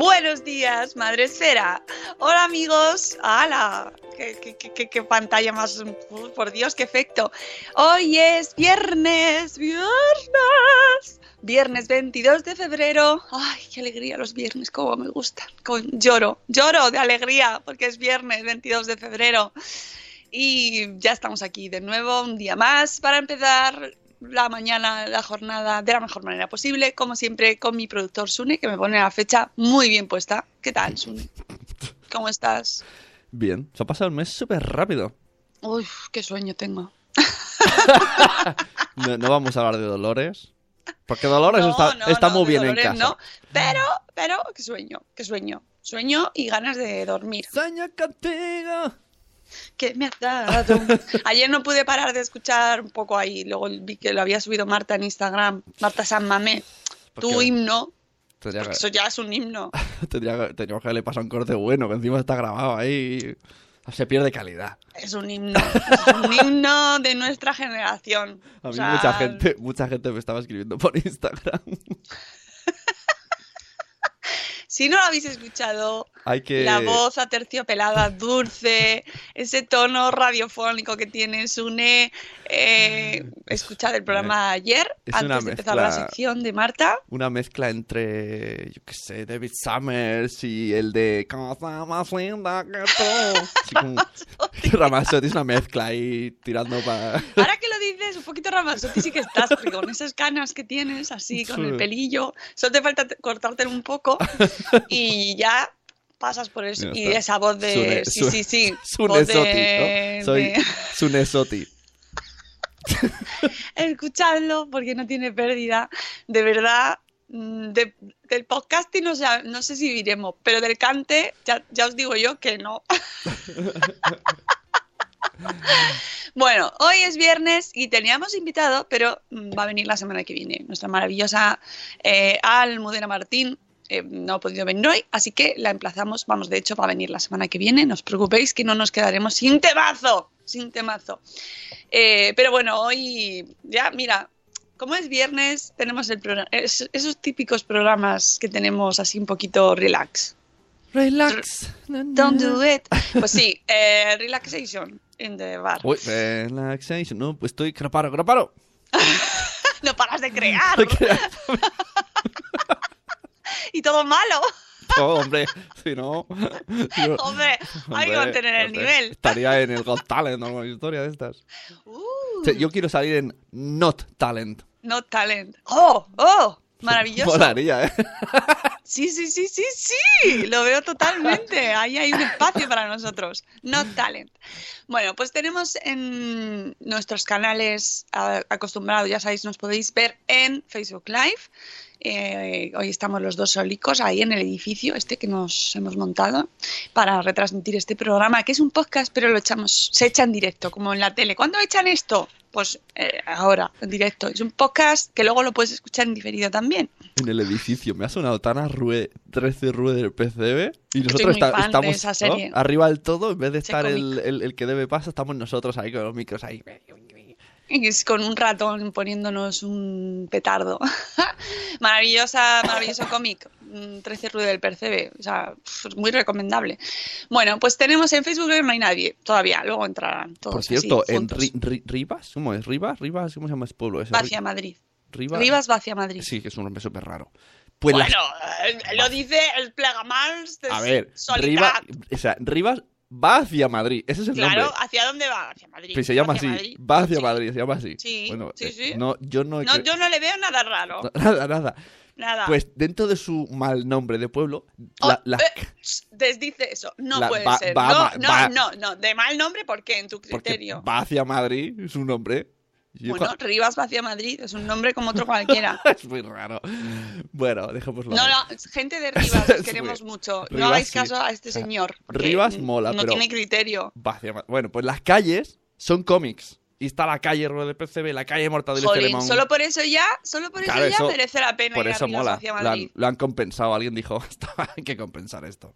Buenos días, Madre Esfera. Hola amigos. ¡Hala! ¿Qué, pantalla más... Por Dios, qué efecto. Hoy es viernes. Viernes. Viernes 22 de febrero. Ay, qué alegría los viernes, cómo me gustan. Cómo- Lloro, lloro de alegría porque es viernes 22 de febrero. Y ya estamos aquí de nuevo, un día más, para empezar la mañana, la jornada de la mejor manera posible, como siempre con mi productor Sune, que me pone la fecha muy bien puesta. ¿Qué tal, Sune? ¿Cómo estás? Bien, se ha pasado el mes súper rápido. Uy, qué sueño tengo. No, no vamos a hablar de Dolores. Porque Dolores No, está, no, está no, muy bien Dolores en casa. no, pero, pero, qué sueño, qué sueño. Sueño y ganas de dormir. Sueño contigo. ¿Qué me has dado? Ayer no pude parar de escuchar un poco ahí, luego vi que lo había subido Marta en Instagram, Marta San Mamé, ¿Por tu qué? himno, Tendría que, eso ya es un himno. tendría que- tendríamos que haberle pasado un corte bueno, que encima está grabado ahí. Se pierde calidad. Es un himno, es un himno de nuestra generación. A O mí sea, mucha gente, mucha gente me estaba escribiendo por Instagram. Si no lo habéis escuchado, Hay que. la voz aterciopelada, dulce, ese tono radiofónico que tiene Sune, eh, escuchad el programa ayer, es antes una de empezar la mezcla. sección de Marta. Una mezcla entre, yo qué sé, David Summers y el de Cosa más linda que tú. Ramazotti es una mezcla ahí tirando para... Ahora que lo dices, un poquito Ramazotti sí que estás, porque con esas canas que tienes, así, con el pelillo, solo te falta te- cortártelo un poco y ya pasas por eso. Y está. esa voz de... Sune- sí, Su- sí, sí. Sunesotti, voz de- ¿no? Soy. Escuchadlo porque no tiene pérdida. De verdad, mm, de- del podcasting no sé, no sé si viviremos, pero del cante ya, ya os digo yo que no. Bueno, hoy es viernes y teníamos invitado, pero mm, va a venir la semana que viene. Nuestra maravillosa eh, Almudena Martín eh, no ha podido venir hoy, así que la emplazamos. Vamos, de hecho, va a venir la semana que viene. No os preocupéis que no nos quedaremos sin temazo, sin temazo. Eh, pero bueno, hoy ya, mira, como es viernes, tenemos el programa, es- esos típicos programas que tenemos así un poquito relax. Relax. Don't do it. Pues sí, eh, relaxation in the bar. Uy, relaxation. No, pues estoy... Que no paro, que no paro. No paras de crear. y todo malo. Oh, hombre, si no... no- Hombre, hay que mantener el hombre, nivel. Estaría en el Got Talent o alguna historia de estas. Uh, O sea, yo quiero salir en Not Talent. no talent. Oh, oh. Maravilloso. Molaría, ¿eh? Sí, sí, sí, sí, sí, lo veo totalmente. Ahí hay un espacio para nosotros. No talent. Bueno, pues tenemos en nuestros canales acostumbrados, ya sabéis, nos podéis ver en Facebook Live. Eh, hoy estamos los dos solicos ahí en el edificio este que nos hemos montado para retransmitir este programa, que es un podcast, pero lo echamos, se echa en directo, como en la tele. ¿Cuándo echan esto? Pues eh, ahora, en directo. Es un podcast que luego lo puedes escuchar en diferido también. En el edificio. Me ha sonado tan a Rue, 13 Rue del PCB. Y nosotros estamos esa ¿no? serie. arriba del todo. En vez de estar el, el- el que debe paso, estamos nosotros ahí con los micros ahí. Y es con un ratón poniéndonos un petardo. Maravillosa, maravilloso cómic. mm, 13 Rue del Percebe. O sea, es muy recomendable. Bueno, pues tenemos en Facebook no hay nadie todavía. Luego entrarán todos. Por cierto, así, en juntos. Ri- Ri- Rivas, ¿cómo es? ¿Rivas? ¿Rivas? ¿Cómo se llama ese pueblo ese? Vacia Madrid. Rivas. Rivas Vacia Madrid. Sí, que es un nombre súper raro. Pues bueno, eh, lo dice el Plegamals de A ver. Rivas, o sea, Rivas va hacia Madrid. Ese es el Claro, nombre. ¿hacia dónde va? Hacia Madrid. Pues se llama Hacia así. Madrid. Va hacia Sí. Madrid, se llama así. Sí, Bueno, sí, eh, sí. No, yo no No, yo no le veo nada raro. Nada, nada. Nada. Pues dentro de su mal nombre de pueblo, Oh, la- eh, desdice eso. No La- puede va- ser. va- no, va- no, no, no. De mal nombre, ¿por qué? En tu porque criterio. va hacia Madrid, es un nombre. Yo Bueno, Rivas Vacia Madrid es un nombre como otro cualquiera. es muy raro. Bueno, dejémoslo. No, no, gente de Rivas, os queremos muy- mucho. No hagáis sí. caso a este señor. Rivas mola, No pero- tiene criterio. Va hacia Bueno, pues las calles son cómics. Y está la calle Rue de PCB, la calle Mortadelo y Filemón. solo por eso ya, solo por Claro, eso ya eso- merece la pena Por ir eso mola. Vacia Lo han, Madrid. lo han compensado. Alguien dijo, "Esto hay que compensar esto.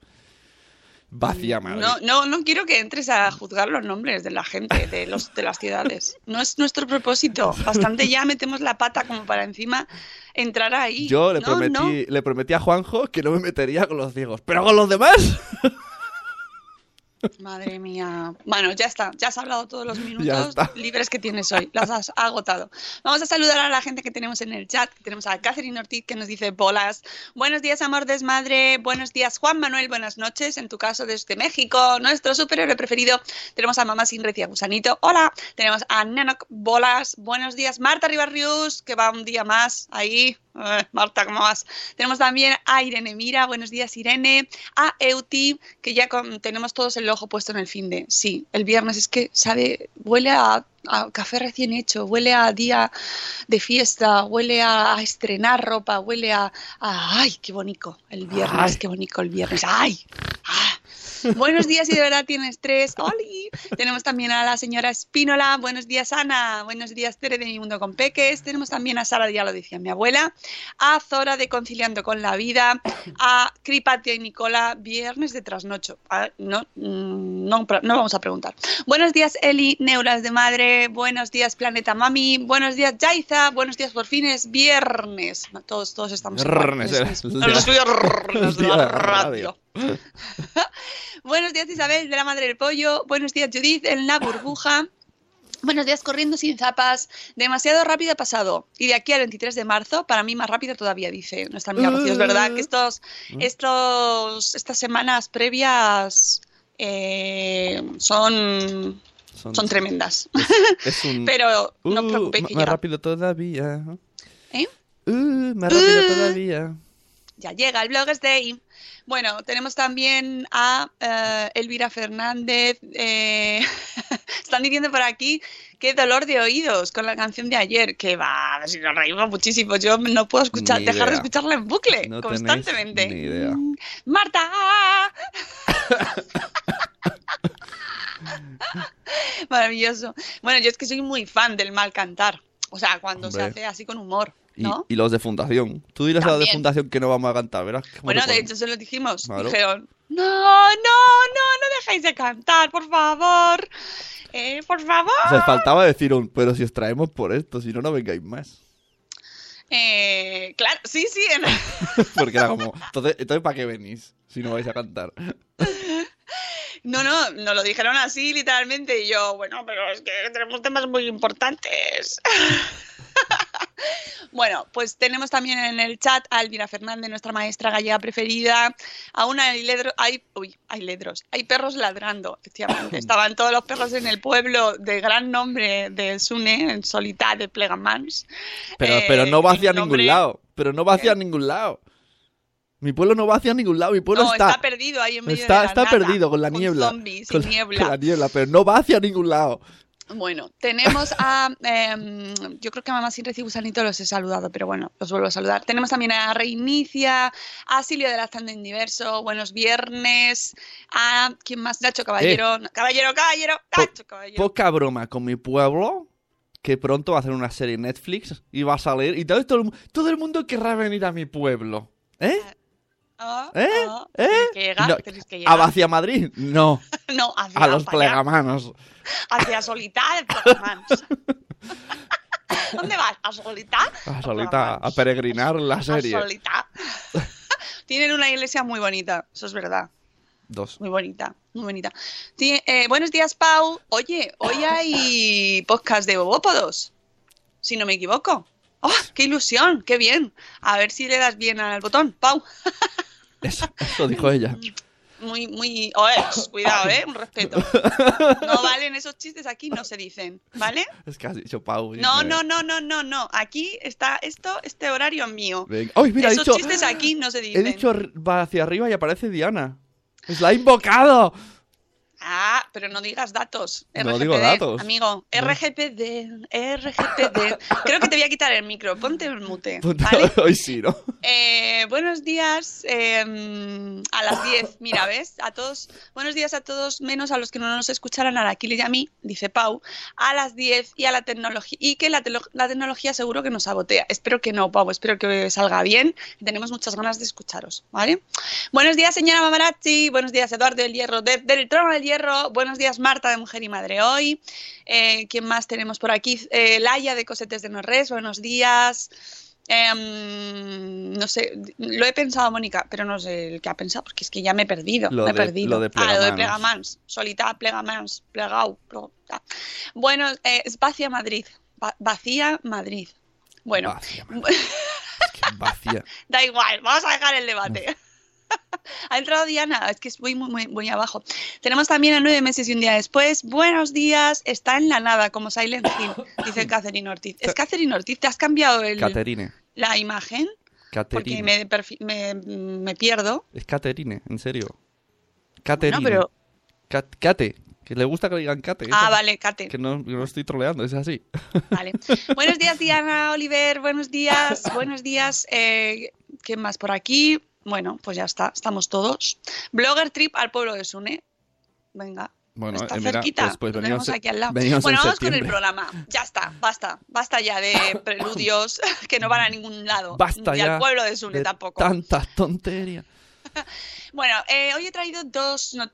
Vacía. No, no, no quiero que entres a juzgar los nombres de la gente, de, los, de las ciudades. No es nuestro propósito. Bastante ya metemos la pata como para encima entrar ahí. Yo le, No, prometí, no. le prometí a Juanjo que no me metería con los ciegos. ¡Pero con los demás! Madre mía. Bueno, ya está. Ya has hablado todos los minutos libres que tienes hoy. Las has agotado. Vamos a saludar a la gente que tenemos en el chat. Tenemos a Catherine Ortiz que nos dice bolas. Buenos días, amor desmadre. Buenos días, Juan Manuel. Buenas noches. En tu caso, desde México. Nuestro superhéroe preferido. Tenemos a Mamá Sin Recia Gusanito. Hola. Tenemos a Nanok Bolas. Buenos días, Marta Ribarrius, que va un día más ahí. Eh, Marta, ¿cómo vas? Tenemos también a Irene Mira. Buenos días, Irene. A Euti, que ya con- tenemos todos el ojo puesto en el fin de. Sí, el viernes es que sabe, huele a, a café recién hecho, huele a día de fiesta, huele a, a estrenar ropa, huele a, a- ¡Ay, qué bonito! El viernes, Ay. qué bonito el viernes. ¡Ay! ¡Ah! Buenos días y de verdad tienes tres. ¡Oli! Tenemos también a la señora Espínola. Buenos días, Ana. Buenos días, Tere de Mi Mundo con Peques. Tenemos también a Sara, ya lo decía mi abuela. A Zora de Conciliando con la Vida. A Cripatia y Nicola, viernes de trasnocho. Ah, No, mm, no, no vamos a preguntar. Buenos días, Eli, Neuras de Madre. Buenos días, Planeta Mami. Buenos días, Jaiza. Buenos días, por fin es viernes. Todos, todos estamos igual. Viernes, los día- viernes de radio. Buenos días Isabel de la Madre del Pollo. Buenos días Judith en la burbuja. Buenos días corriendo sin zapas. Demasiado rápido ha pasado. Y de aquí al 23 de marzo, para mí más rápido todavía, dice nuestra amiga Rocío. Es verdad que estos, estos, estas semanas previas eh, son, son tremendas. Es un... Pero no os Uh, preocupéis que más rápido todavía. ¿Eh? Uh, más rápido Uh. todavía. Ya llega el Bloggers Day. Bueno, tenemos también a eh, Elvira Fernández. eh, están diciendo por aquí qué dolor de oídos con la canción de ayer. Que va, si nos reímos muchísimo. Yo no puedo escuchar, dejar de escucharla en bucle No constantemente. ni idea. Mm, ¡Marta! Maravilloso. Bueno, yo es que soy muy fan del mal cantar. O sea, cuando se hace así con humor, ¿no? y los de Fundación. Tú diles a los de. Fundación que no vamos a cantar, ¿verdad? ¿Cómo Bueno, de hecho se lo dijimos. Claro. Dijeron, no, no, no, no dejéis de cantar, por favor. Eh, por favor. O sea, faltaba decir un, pero si os traemos por esto, si no, no vengáis más. Eh, claro, sí, sí. en- Porque era como, entonces, entonces ¿para qué venís si no vais a cantar? No, no, nos lo dijeron así literalmente y yo, bueno, pero es que tenemos temas muy importantes. Bueno, pues tenemos también en el chat a Elvira Fernández, nuestra maestra gallega preferida, a una ledro, hay, uy, hay ledros, hay perros ladrando, efectivamente. Estaban todos los perros en el pueblo de gran nombre de Sune, en Solitá de Plegamans. Pero, Eh, pero no va hacia ningún lado. pero no va hacia ningún lado. Mi pueblo no va hacia ningún lado, mi pueblo no, está... está perdido ahí en medio está, de la está nada, perdido con la niebla. zombies, con, sin niebla. con la niebla, pero no va hacia ningún lado. Bueno, tenemos a. em, yo creo que a Mamá Sin Recibo Sanito los he saludado, pero bueno, los vuelvo a saludar. Tenemos también a Reinicia, a Silvia de la Zanda Universo, buenos viernes, a. ¿Quién más? Nacho Caballero. no, caballero, caballero, Po- Nacho Caballero. Poca broma con mi pueblo, que pronto va a hacer una serie en Netflix y va a salir. Y todo, todo, el, todo el mundo querrá venir a mi pueblo. ¿Eh? Ah, ¿Eh? ah, ¿Eh? que llegar, No, tenéis que ¿A llegar. hacia Madrid? No, No, hacia, a los plegamanos. Hacia Solitá de Plegamans. ¿Dónde vas? ¿A Solitá? A solita, a peregrinar la A serie. Solitá. Tienen una iglesia muy bonita, eso es verdad. Dos. Muy bonita, muy bonita. Eh, buenos días, Pau. Oye, hoy hay podcast de Bobópodos, si no me equivoco. ¡Oh, qué ilusión! ¡Qué bien! A ver si le das bien al botón, Pau. Eso, eso dijo ella. Muy, muy... Oye, cuidado, ¿eh? Un respeto. No valen esos chistes aquí, no se dicen, ¿vale? Es que has dicho Pau. No, no, no, no, no, no. Aquí está esto, este horario mío. Venga. ¡Ay, mira, he Esos dicho, chistes aquí no se he dicen. dicho arri- va hacia arriba y aparece Diana. ¡Es la invocado! Ah, pero no digas datos. No digo datos. Amigo, RGPD, RGPD. Creo que te voy a quitar el micro. Ponte el mute. Hoy sí, ¿no? Eh, buenos días eh, a las 10. Mira, ¿ves? A todos, buenos días a todos, menos a los que no nos escucharan, a la Kili y a mí, dice Pau, a las 10 y a la tecnología. Y que la tecnología seguro que nos sabotea. Espero que no, Pau, espero que salga bien. Tenemos muchas ganas de escucharos, ¿vale? Buenos días, señora Mamarazzi. Buenos días, Eduardo del Hierro, de- del Trono del Hierro. Buenos días, Marta de Mujer y Madre Hoy. Eh, ¿Quién más tenemos por aquí? Eh, Laia de Cosetes de Norres. Buenos días. Em, no sé, lo he pensado, Mónica, pero no sé el que ha pensado, porque es que ya me he perdido. Lo me he de- perdido. lo de ah, lo de Plegamans. Solita, Plegamans, Plegau. Bueno, eh, Espacia Madrid. Va- vacía Madrid. Bueno, Vacía. Es que vacía. Da igual, vamos a dejar el debate. ha entrado Diana, es que estoy muy, muy, muy abajo. Tenemos también a nueve meses y un día después. Buenos días, está en la nada, como Silent Hill, dice Catherine Ortiz. ¿Es Catherine Ortiz? ¿Te has cambiado el- Caterine. la imagen? Porque Caterine. me, perfi- me, me pierdo. Es Caterine, en serio. Caterine. No, pero. Cat- Cate. Que le gusta que le digan Cate. Ah, vale, Kate. Que no, no estoy troleando, es así. Vale. Buenos días, Diana, Oliver. Buenos días, buenos días. Eh, ¿Quién más por aquí? Bueno, pues ya está, estamos todos. Blogger trip al pueblo de Sune. Venga. Bueno, está eh, mira, cerquita, pues, pues en- aquí al lado. Bueno, en vamos con el programa. Ya está, basta. Basta ya de preludios que no van a ningún lado. Basta Ni ya al pueblo de Sune de tampoco. Tantas tonterías. Bueno, eh, hoy he traído dos no-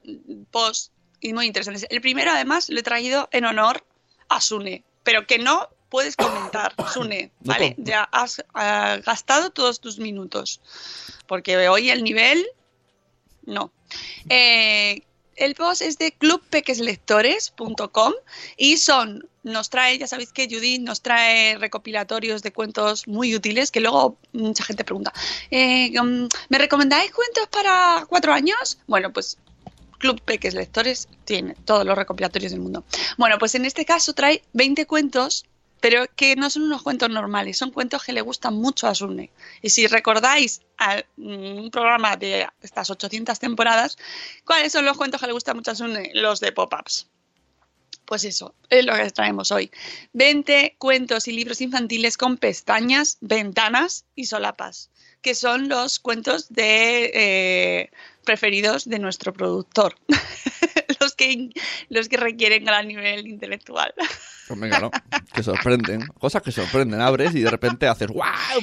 posts y muy interesantes. El primero, además, lo he traído en honor a Sune, pero que no puedes comentar, Sune, No ¿vale? Ya has ah, gastado todos tus minutos, porque hoy el nivel, no. Eh, el post es de clubpequeslectores.com y son, nos trae, ya sabéis que Judith nos trae recopilatorios de cuentos muy útiles que luego mucha gente pregunta, eh, mm, ¿me recomendáis cuentos para cuatro años? Bueno, pues Club Peques Lectores tiene todos los recopilatorios del mundo. Bueno, pues en este caso trae 20 cuentos, pero que no son unos cuentos normales, son cuentos que le gustan mucho a Sune. Y si recordáis a, mm, un programa de estas 800 temporadas, ¿cuáles son los cuentos que le gustan mucho a Sune? Los de pop-ups. Pues eso, es lo que traemos hoy. 20 cuentos y libros infantiles con pestañas, ventanas y solapas, que son los cuentos de eh, preferidos de nuestro productor, los, que, los que requieren gran nivel intelectual. Pues venga, ¿no? Que sorprenden. Cosas que sorprenden. Abres y de repente haces. Un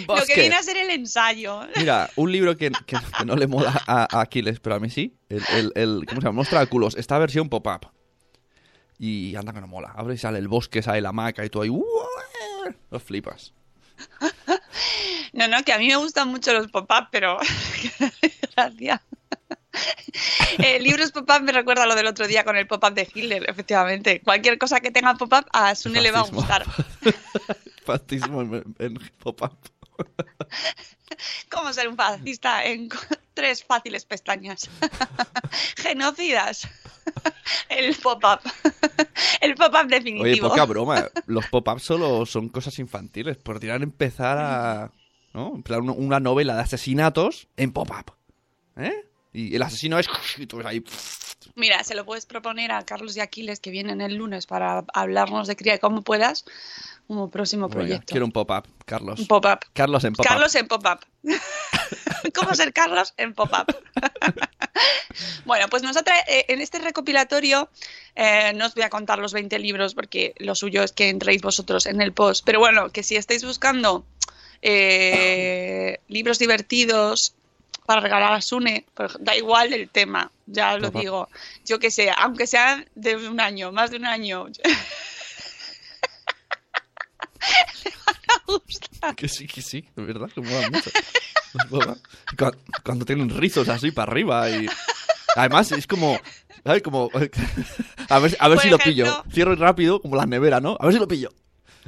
Lo que viene a ser el ensayo. Mira, un libro que, que- que no le mola a, a Aquiles, pero a mí sí. El, el, el- ¿Cómo se llama? Mostra de culos. Esta versión pop-up. Y anda que no mola. Abre y sale el bosque, sale la hamaca y tú ahí. Los flipas. No, no, que a mí me gustan mucho los pop-up, pero gracias. Eh, libros pop-up me recuerda lo del otro día con el pop-up de Hitler, efectivamente. Cualquier cosa que tenga pop-up a Sune le va a gustar. Fascismo en, en pop-up. ¿Cómo ser un fascista en tres fáciles pestañas? Genocidas. El pop-up. El pop-up Oye, definitivo. poca broma. Los pop-ups solo son cosas infantiles. Podrían empezar a. ¿no? Una- una novela de asesinatos en pop-up. ¿Eh? Y el asesino es... Y tú ves ahí... Mira, se lo puedes proponer a Carlos y Aquiles que vienen el lunes para hablarnos de cría como puedas como próximo proyecto. quiero un pop-up, Carlos. Un pop-up. Carlos en pop-up. Carlos en pop-up. ¿Cómo ser Carlos en pop-up? bueno, pues nosotros eh, en este recopilatorio eh, no os voy a contar los 20 libros porque lo suyo es que entréis vosotros en el post. Pero bueno, que si estáis buscando eh, libros divertidos para regalar a Sune, pues da igual el tema, ya lo digo. Yo que sé, aunque sean de un año, más de un año. Le van a gustar. Que sí, que sí, de verdad, que mola mucho. Cuando, tienen rizos así para arriba y... Además, es como... ¿sabes? Como... A ver, a ver si lo pillo. Cierro rápido, como la nevera, ¿no? A ver si lo pillo.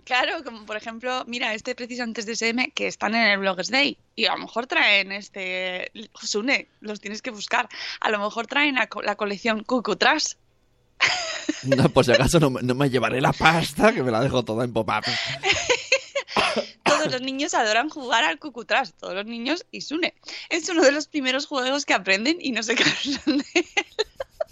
Claro, como por ejemplo, mira, este preciso antes de SM que están en el Bloggers Day y a lo mejor traen este Sune, los tienes que buscar. A lo mejor traen la, co- la colección Cucutras. No, por si acaso no, me- no me llevaré la pasta, que me la dejo toda en pop-up. Todos los niños adoran jugar al Cucutras, todos los niños y Sune. Es uno de los primeros juegos que aprenden y no se cansan de él.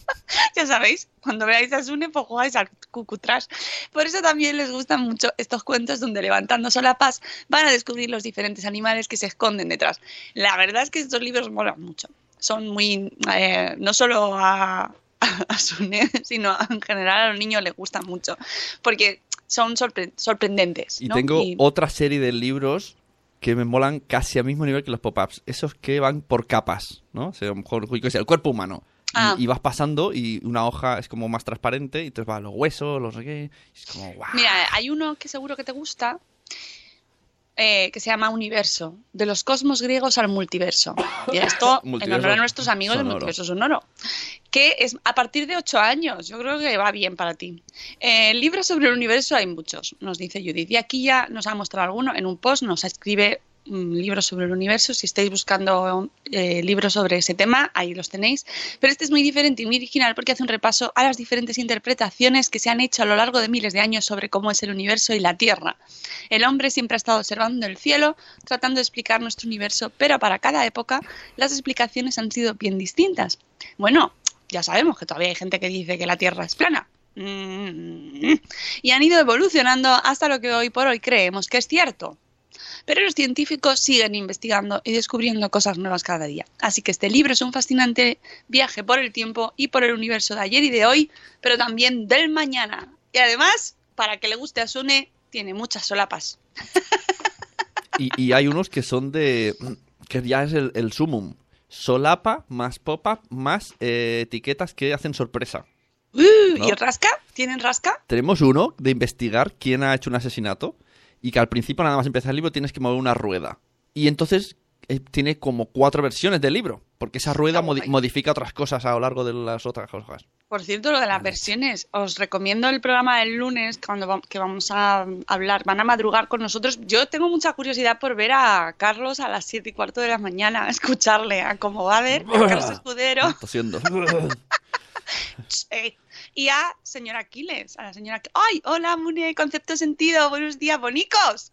ya sabéis, cuando veáis a Sune, pues jugáis al Cucutras. Por eso también les gustan mucho estos cuentos donde levantando solapas van a descubrir los diferentes animales que se esconden detrás. La verdad es que estos libros molan mucho. Son muy, eh, no solo a, a Sune, sino en general a los niños les gustan mucho. Porque son sorpre- sorprendentes. Y tengo Y- otra serie de libros que me molan casi al mismo nivel que los pop-ups. Esos que van por capas, ¿no? O sea, a lo mejor, el cuerpo humano. Y, Ah. y vas pasando y una hoja es como más transparente y entonces va los huesos, los no sé qué. Es como, guau. Mira, hay uno que seguro que te gusta, eh, que se llama Universo, de los cosmos griegos al multiverso. Y esto en honor a nuestros amigos del multiverso sonoro, que es a partir de 8 años. Yo creo que va bien para ti. Eh, libros sobre el universo hay muchos, nos dice Judith. Y aquí ya nos ha mostrado alguno. En un post nos escribe libros sobre el universo. Si estáis buscando eh, libros sobre ese tema, ahí los tenéis. Pero este es muy diferente y muy original porque hace un repaso a las diferentes interpretaciones que se han hecho a lo largo de miles de años sobre cómo es el universo y la Tierra. El hombre siempre ha estado observando el cielo, tratando de explicar nuestro universo, pero para cada época las explicaciones han sido bien distintas. Bueno, ya sabemos que todavía hay gente que dice que la Tierra es plana. Mm. Y han ido evolucionando hasta lo que hoy por hoy creemos que es cierto. Pero los científicos siguen investigando y descubriendo cosas nuevas cada día. Así que este libro es un fascinante viaje por el tiempo y por el universo de ayer y de hoy, pero también del mañana. Y además, para que le guste a Sune, tiene muchas solapas. Y, y hay unos que son de. que ya es el, el sumum. Solapa más pop-up más eh, etiquetas que hacen sorpresa. Uh, ¿No? ¿Y rasca? ¿Tienen rasca? Tenemos uno de investigar quién ha hecho un asesinato y que al principio nada más empezar el libro tienes que mover una rueda. Y entonces eh, tiene como cuatro versiones del libro, porque esa rueda modi- guay. modifica otras cosas a lo largo de las otras hojas. Por cierto, lo de las versiones, os recomiendo el programa del lunes cuando va- que vamos a hablar, van a madrugar con nosotros. Yo tengo mucha curiosidad por ver a Carlos a las siete y cuarto de la mañana, escucharle a cómo va a ver a Carlos Escudero Tosiendo. eh, y a señora Aquiles, a la señora ¡Ay! Hola, Mune, concepto sentido, buenos días, bonicos.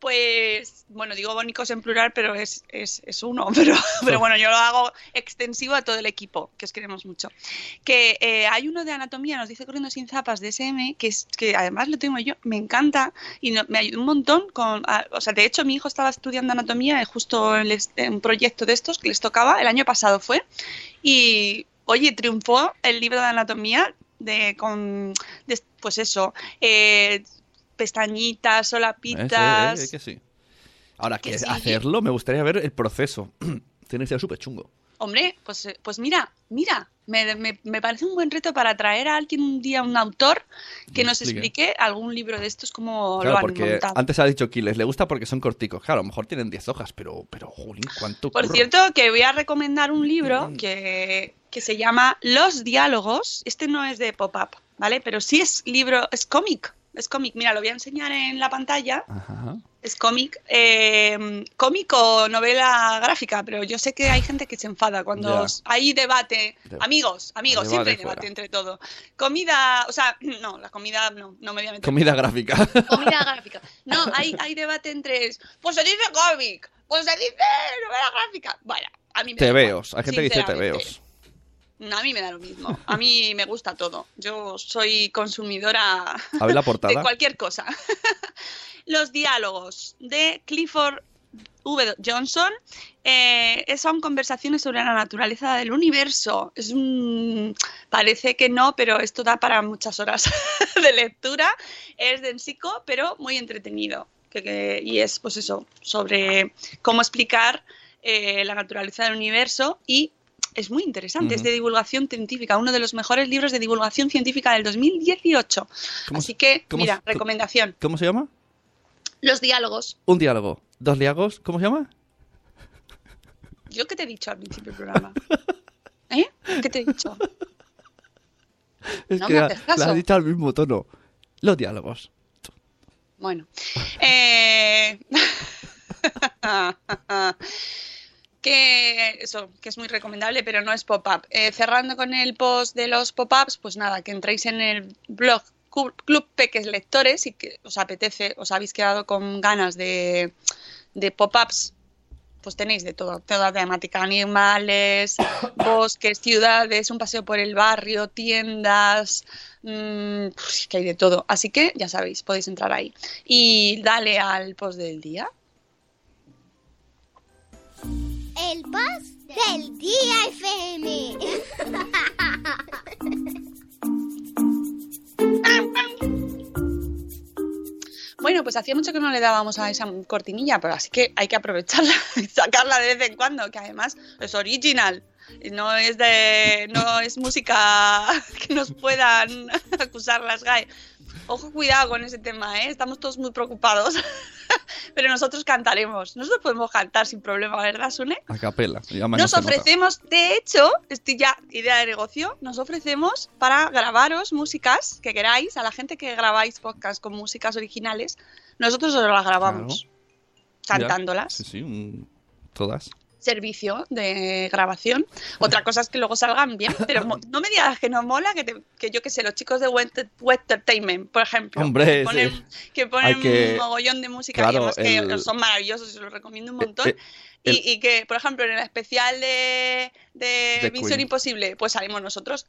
Pues, bueno, digo bonicos en plural, pero es, es, es uno. Pero, pero bueno, yo lo hago extensivo a todo el equipo, que os queremos mucho. Que eh, hay uno de anatomía, nos dice Corriendo sin zapas de SM, que, es, que además lo tengo yo, me encanta y no- me ayudó un montón. con a- O sea, de hecho, mi hijo estaba estudiando anatomía, eh, justo en, les- en un proyecto de estos que les tocaba, el año pasado fue. Y, oye, triunfó el libro de anatomía de, con, de- pues eso, eh, pestañitas, solapitas. Eh, eh, que sí. Ahora, Que que sí. hacerlo, me gustaría ver el proceso. Tiene que ser súper chungo. Hombre, pues, pues mira, mira, me, me- me parece un buen reto para traer a alguien un día, un autor, que nos explique. algún libro de estos, Claro, lo han porque montado. antes ha dicho que les le gusta porque son corticos. Claro, a lo mejor tienen 10 hojas, pero, pero, jolín, cuánto Por curro. cierto, que voy a recomendar un libro que, que se llama Los diálogos. Este no es de pop-up, ¿vale? Pero sí es libro, es cómic. Es cómic. Mira, lo voy a enseñar en la pantalla. Ajá. Es cómic. eh, cómic o novela gráfica, pero yo sé que hay gente que se enfada cuando os- hay debate. De- amigos, amigos, debate siempre hay fuera. debate entre todo. Comida, o sea, no, la comida no, no me voy a meter. Comida gráfica. Comida gráfica. No, hay, hay debate entre. Pues se dice cómic. Pues se dice novela gráfica. Bueno, a mí me Tebeos. igual, Hay gente que dice sinceramente. tebeos. No, a mí me da lo mismo. A mí me gusta todo. Yo soy consumidora de cualquier cosa. Los diálogos de Clifford V. Johnson eh, son conversaciones sobre la naturaleza del universo. Es un... Parece que no, pero esto da para muchas horas de lectura. Es densico, pero muy entretenido. Que- que- y es, pues eso, sobre cómo explicar eh, la naturaleza del universo y es muy interesante, es de divulgación científica, uno de los mejores libros de divulgación científica del 2018. ¿Cómo Así que, mira, recomendación. ¿Cómo se llama? Los diálogos. Un diálogo. Dos diálogos. ¿Cómo se llama? ¿Yo qué te he dicho al principio del programa? ¿Eh? ¿Qué te he dicho? Es No que me la, haces la has dicho al mismo tono. Los diálogos. Bueno. Eh, que eso, que es muy recomendable, pero no es pop-up. Eh, cerrando con el post de los pop-ups, pues nada, que entréis en el blog Club Peques Lectores y que os apetece, os habéis quedado con ganas de, de pop-ups, pues tenéis de todo, toda temática, animales, bosques, ciudades, un paseo por el barrio, tiendas, mm, que hay de todo. Así que ya sabéis, podéis entrar ahí. Y dale al post del día. El post del día FM. Bueno, pues hacía mucho que no le dábamos a esa cortinilla, pero así que hay que aprovecharla y sacarla de vez en cuando, que además es original. No es de. no es música que nos puedan acusar las GAE. Ojo, cuidado con ese tema, ¿eh? Estamos todos muy preocupados. Pero nosotros cantaremos. Nosotros podemos cantar sin problema, ¿verdad, Sune? A capela. Nos ofrecemos, de hecho, estoy ya idea de negocio, nos ofrecemos para grabaros músicas que queráis, a la gente que grabáis podcast con músicas originales, nosotros os las grabamos cantándolas. Sí, sí. un- Todas. Servicio de grabación. Otra cosa es que luego salgan bien, pero no me digas que no mola, que, te- que yo que sé, los chicos de Web Entertainment, por ejemplo, Hombre, que ponen, sí. que ponen que- un mogollón de música Claro, y además que el- son maravillosos se los recomiendo un montón. Eh, eh, Y, y que, por ejemplo, en el especial de, de Misión. Imposible, pues salimos nosotros.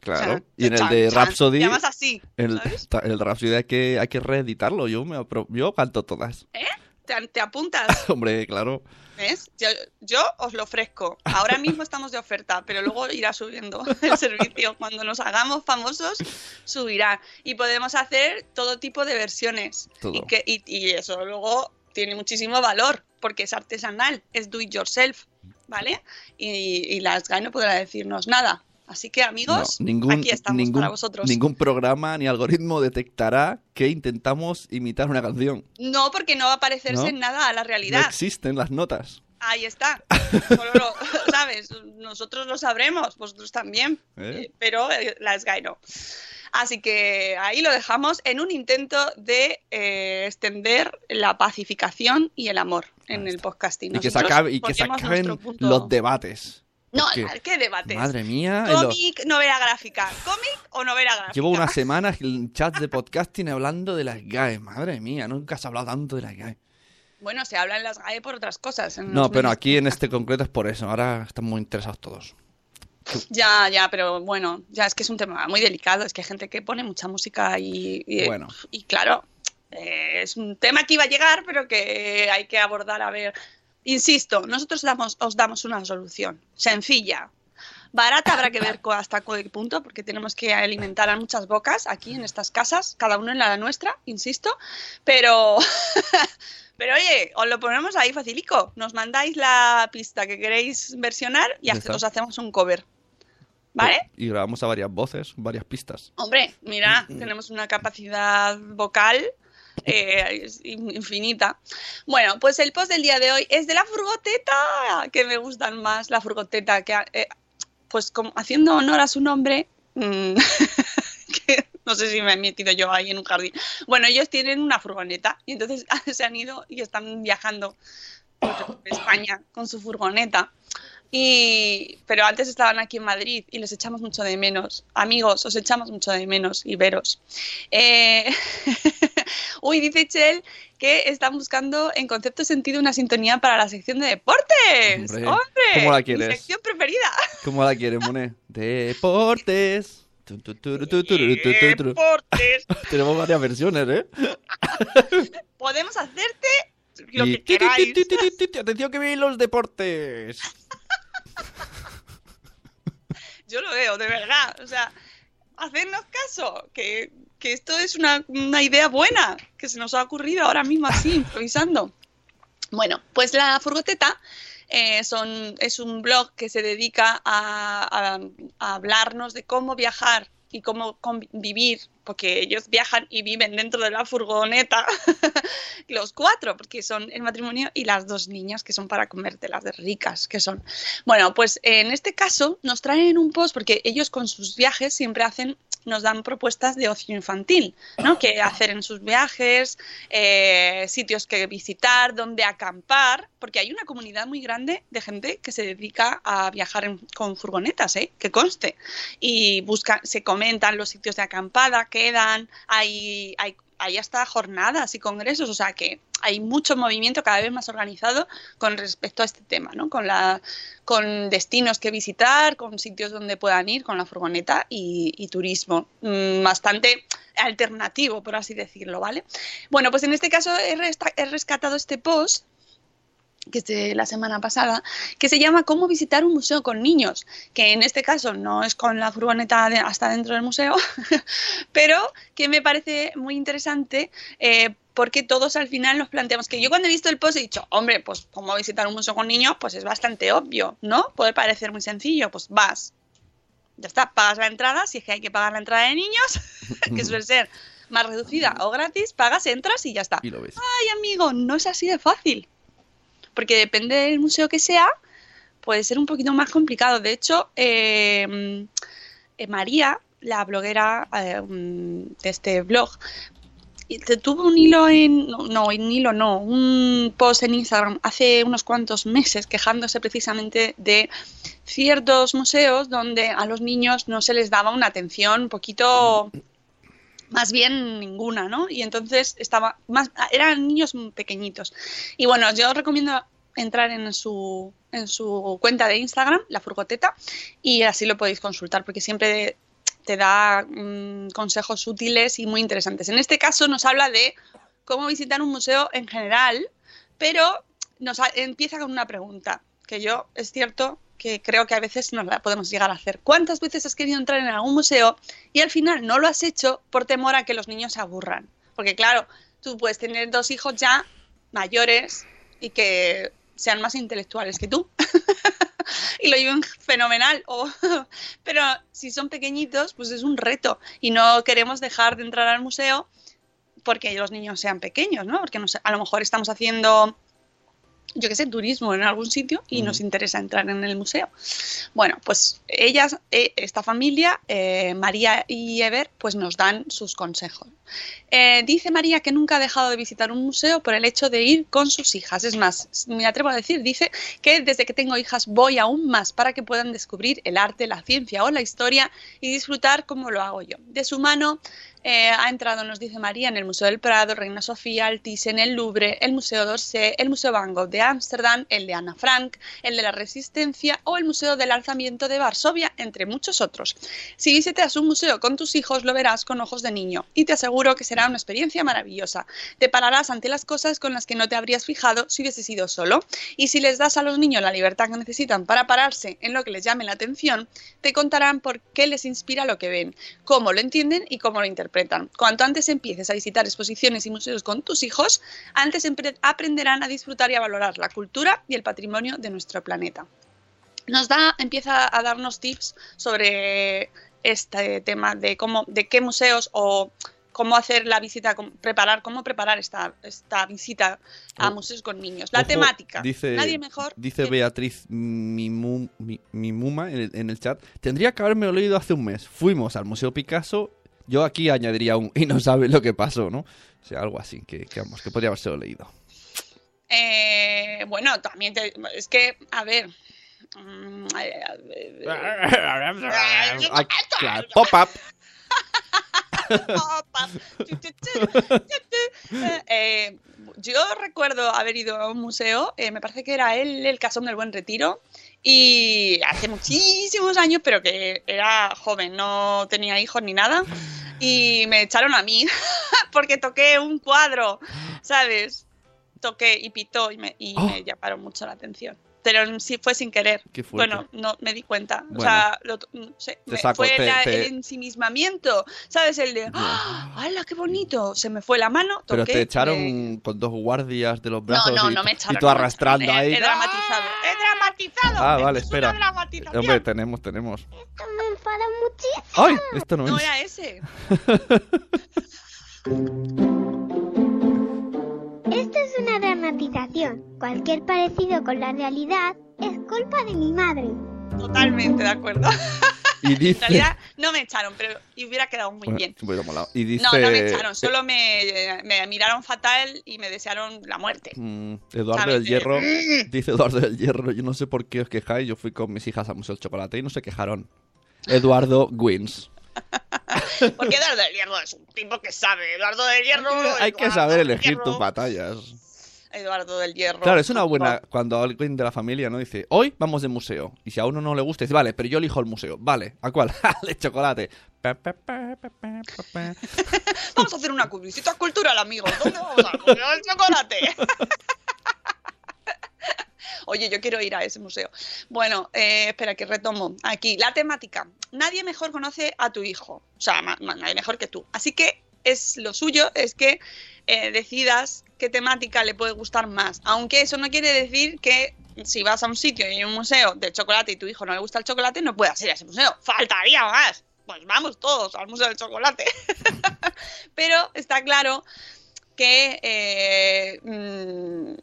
Claro. Y en el de Rhapsody, además así, El, el Rhapsody hay que, hay que reeditarlo. Yo, me yo canto todas. ¿Eh? Te, te apuntas, Hombre, claro. ¿ves? Yo, yo os lo ofrezco. Ahora mismo estamos de oferta, pero luego irá subiendo el servicio. Cuando nos hagamos famosos, subirá. Y podemos hacer todo tipo de versiones. Y, que, y, y eso luego tiene muchísimo valor, porque es artesanal, es do it yourself, ¿vale? Y, y la SGAE no podrá decirnos nada. Así que, amigos, No, ningún, aquí estamos ningún, para vosotros. ningún programa ni algoritmo detectará que intentamos imitar una canción. No, porque no va a parecerse ¿No? en nada a la No realidad. existen las notas. Ahí está. Lo- ¿Sabes? Nosotros lo sabremos, vosotros también, ¿Eh? eh, pero eh, la SGAE no. Así que ahí lo dejamos en un intento de eh, extender la pacificación y el amor en el podcasting. Y que se, Nosotros acabe- y que se ponemos acaben punto- los debates. No, Porque, ¿qué debates? Madre mía. ¿Cómic, novela gráfica? ¿Cómic o novela gráfica? Llevo unas semanas en chats de podcasting hablando de las GAE. Madre mía, nunca has hablado tanto de las GAE. Bueno, se habla en las GAE por otras cosas. No, pero aquí en este concreto es por eso. Ahora están muy interesados todos. Ya, ya, pero bueno, ya es que es un tema muy delicado. Es que hay gente que pone mucha música y, y, Bueno. y claro, eh, es un tema que iba a llegar, pero que hay que abordar a ver. Insisto, nosotros damos, os damos una solución sencilla. Barata habrá que ver hasta qué punto, porque tenemos que alimentar a muchas bocas aquí en estas casas, cada uno en la nuestra, insisto. Pero, pero oye, os lo ponemos ahí facilico. Nos mandáis la pista que queréis versionar y hace- os hacemos un cover. ¿Vale? Y grabamos a varias voces, varias pistas. Hombre, mira, tenemos una capacidad vocal eh, infinita. Bueno, pues el post del día de hoy es de la furgoteta, que me gustan más la furgoteta, que eh, pues como haciendo honor a su nombre, mm, que no sé si me he metido yo ahí en un jardín. Bueno, ellos tienen una furgoneta y entonces se han ido y están viajando por España con su furgoneta. Y, pero antes estaban aquí en Madrid y los echamos mucho de menos. Amigos, os echamos mucho de menos y veros. Eh... Uy, dice Chel que están buscando en concepto sentido una sintonía para la sección de deportes. Hombre, ¿Cómo la quieres? Sección preferida. ¿Cómo la quieres, Mone? deportes. Deportes. Tenemos varias versiones, ¿eh? Podemos hacerte lo que queráis. Atención que vi los deportes. Yo lo veo, de verdad. O sea, hacernos caso, que, que esto es una, una idea buena, que se nos ha ocurrido ahora mismo así, improvisando. Bueno, pues la furgoteta eh, son, es un blog que se dedica a, a- a hablarnos de cómo viajar y cómo convivir, porque ellos viajan y viven dentro de la furgoneta, los cuatro, porque son el matrimonio y las dos niñas que son para comértelas de ricas que son. Bueno, pues en este caso nos traen un post porque ellos con sus viajes siempre hacen, nos dan propuestas de ocio infantil, ¿no? Que hacer en sus viajes, eh, sitios que visitar, dónde acampar, porque hay una comunidad muy grande de gente que se dedica a viajar en- con furgonetas, ¿eh? Que conste. Y buscan, se comentan los sitios de acampada, quedan, hay, hay, hay hasta jornadas y congresos, o sea que hay mucho movimiento cada vez más organizado con respecto a este tema, ¿no? Con la con destinos que visitar, con sitios donde puedan ir, con la furgoneta y, y turismo. Mm, bastante alternativo, por así decirlo, ¿vale? Bueno, pues en este caso he, he rescatado este post que es de la semana pasada, que se llama Cómo visitar un museo con niños, que en este caso no es con la furgoneta de- hasta dentro del museo, pero que me parece muy interesante eh, porque todos al final nos planteamos que yo cuando he visto el post he dicho, hombre, pues cómo visitar un museo con niños, pues es bastante obvio, ¿no? Puede parecer muy sencillo, pues vas, ya está, pagas la entrada, si es que hay que pagar la entrada de niños, que suele ser más reducida o gratis, pagas, entras y ya está. Y lo ves. Ay, amigo, no es así de fácil. Porque depende del museo que sea, puede ser un poquito más complicado. De hecho, eh, eh, María, la bloguera eh, mm, de este blog, tuvo un hilo en. No, un hilo no, un post en Instagram hace unos cuantos meses quejándose precisamente de ciertos museos donde a los niños no se les daba una atención un poquito más bien ninguna, ¿no? Y entonces estaba más eran niños pequeñitos. Y bueno, yo os recomiendo entrar en su en su cuenta de Instagram, la furgoteta, y así lo podéis consultar porque siempre te da mm, consejos útiles y muy interesantes. En este caso nos habla de cómo visitar un museo en general, pero nos empieza con una pregunta que yo es cierto que creo que a veces nos la podemos llegar a hacer. ¿Cuántas veces has querido entrar en algún museo y al final no lo has hecho por temor a que los niños se aburran? Porque claro, tú puedes tener dos hijos ya mayores y que sean más intelectuales que tú y lo lleven fenomenal. pero si son pequeñitos, pues es un reto y no queremos dejar de entrar al museo porque los niños sean pequeños, ¿no? Porque no sé, a lo mejor estamos haciendo, yo qué sé, turismo en algún sitio y nos interesa entrar en el museo. Bueno, pues ellas, eh, esta familia, eh, María y Ever, pues nos dan sus consejos. Eh, dice María que nunca ha dejado de visitar un museo por el hecho de ir con sus hijas. Es más, me atrevo a decir, dice que desde que tengo hijas voy aún más para que puedan descubrir el arte, la ciencia o la historia y disfrutar como lo hago yo. De su mano eh, ha entrado, nos dice María, en el Museo del Prado, Reina Sofía, el Thyssen, el Louvre, el Museo d'Orsay, el Museo Van Gogh de Ámsterdam, el de Ana Frank, el de la Resistencia o el Museo del Alzamiento de Varsovia, entre muchos otros. Si visitas un museo con tus hijos, lo verás con ojos de niño y te aseguro que será una experiencia maravillosa. Te pararás ante las cosas con las que no te habrías fijado si hubieses ido solo. Y si les das a los niños la libertad que necesitan para pararse en lo que les llame la atención, te contarán por qué les inspira lo que ven, cómo lo entienden y cómo lo interpretan. Cuanto antes empieces a visitar exposiciones y museos con tus hijos, antes aprenderán a disfrutar y a valorar la cultura y el patrimonio de nuestro planeta. Nos da, empieza a darnos tips sobre este tema de cómo, de qué museos o cómo hacer la visita, cómo preparar, cómo preparar esta, esta visita a Oh. museos con niños. La Ojo, temática. Dice, Nadie mejor. Dice que- Beatriz Mimu- Mi- Mimuma en el, en el chat. Tendría que haberme leído hace un mes. Fuimos al Museo Picasso. Yo aquí añadiría un y no sabe lo que pasó, ¿no? O sea, algo así, que, que, vamos, que podría haberse leído. Eh, bueno, también te- es que, a ver. mm, eh, eh, claro, Pop-up. Opa. Tu, tu, tu, tu, tu. Eh, yo recuerdo haber ido a un museo, eh, me parece que era el, el Casón del Buen Retiro, y hace muchísimos años, pero que era joven, no tenía hijos ni nada, y me echaron a mí porque toqué un cuadro, ¿sabes? Toqué y pitó y me, y Oh. me llamaron mucho la atención. Pero sí fue sin querer. Bueno, no me di cuenta. O Bueno. sea, lo to- no sé, me- saco, fue te- la- te- el ensimismamiento. ¿Sabes? El de, ¡ah! ¡hala, qué bonito! Se me fue la mano. Pero toqué, te echaron me- con dos guardias de los No, brazos no, y, no me y echaron. tú no me arrastrando echaron. ahí. He, he dramatizado. He dramatizado. Ah, vale, es espera. Hombre, tenemos, tenemos. Esto me enfada muchísimo. ¡Ay! Esto no, no es. era ese. Esto es una dramatización. Cualquier parecido con la realidad es culpa de mi madre. Totalmente de acuerdo. Y En dice. realidad no me echaron, pero hubiera quedado muy Bueno, bien. molado. Y dice. No, no me echaron, solo me, me miraron fatal y me desearon la muerte. Mm, Eduardo ¿Sabes? del De- Hierro, dice Eduardo del Hierro, yo no sé por qué os quejáis, yo fui con mis hijas al Museo del Chocolate y no se quejaron. Eduardo wins. Porque Eduardo del Hierro es un tipo que sabe. Eduardo del Hierro. Hay que saber elegir Hierro. tus batallas. Eduardo del Hierro. Claro, es una buena cuando alguien de la familia no dice, hoy vamos de museo. Y si a uno no le gusta, dice, vale, pero yo elijo el museo. Vale, ¿a cuál? Al chocolate. Vamos a hacer una visita cultural, amigos. ¿Dónde vamos al Museo del Chocolate? Oye, yo quiero ir a ese museo. Bueno, eh, espera que retomo. Aquí, la temática. Nadie mejor conoce a tu hijo. O sea, nadie mejor que tú. Así que es lo suyo es que eh, decidas qué temática le puede gustar más. Aunque eso no quiere decir que si vas a un sitio y hay un museo de chocolate y tu hijo no le gusta el chocolate, no puedas ir a ese museo. Faltaría más. Pues vamos todos al Museo del Chocolate. Pero está claro que eh, mm,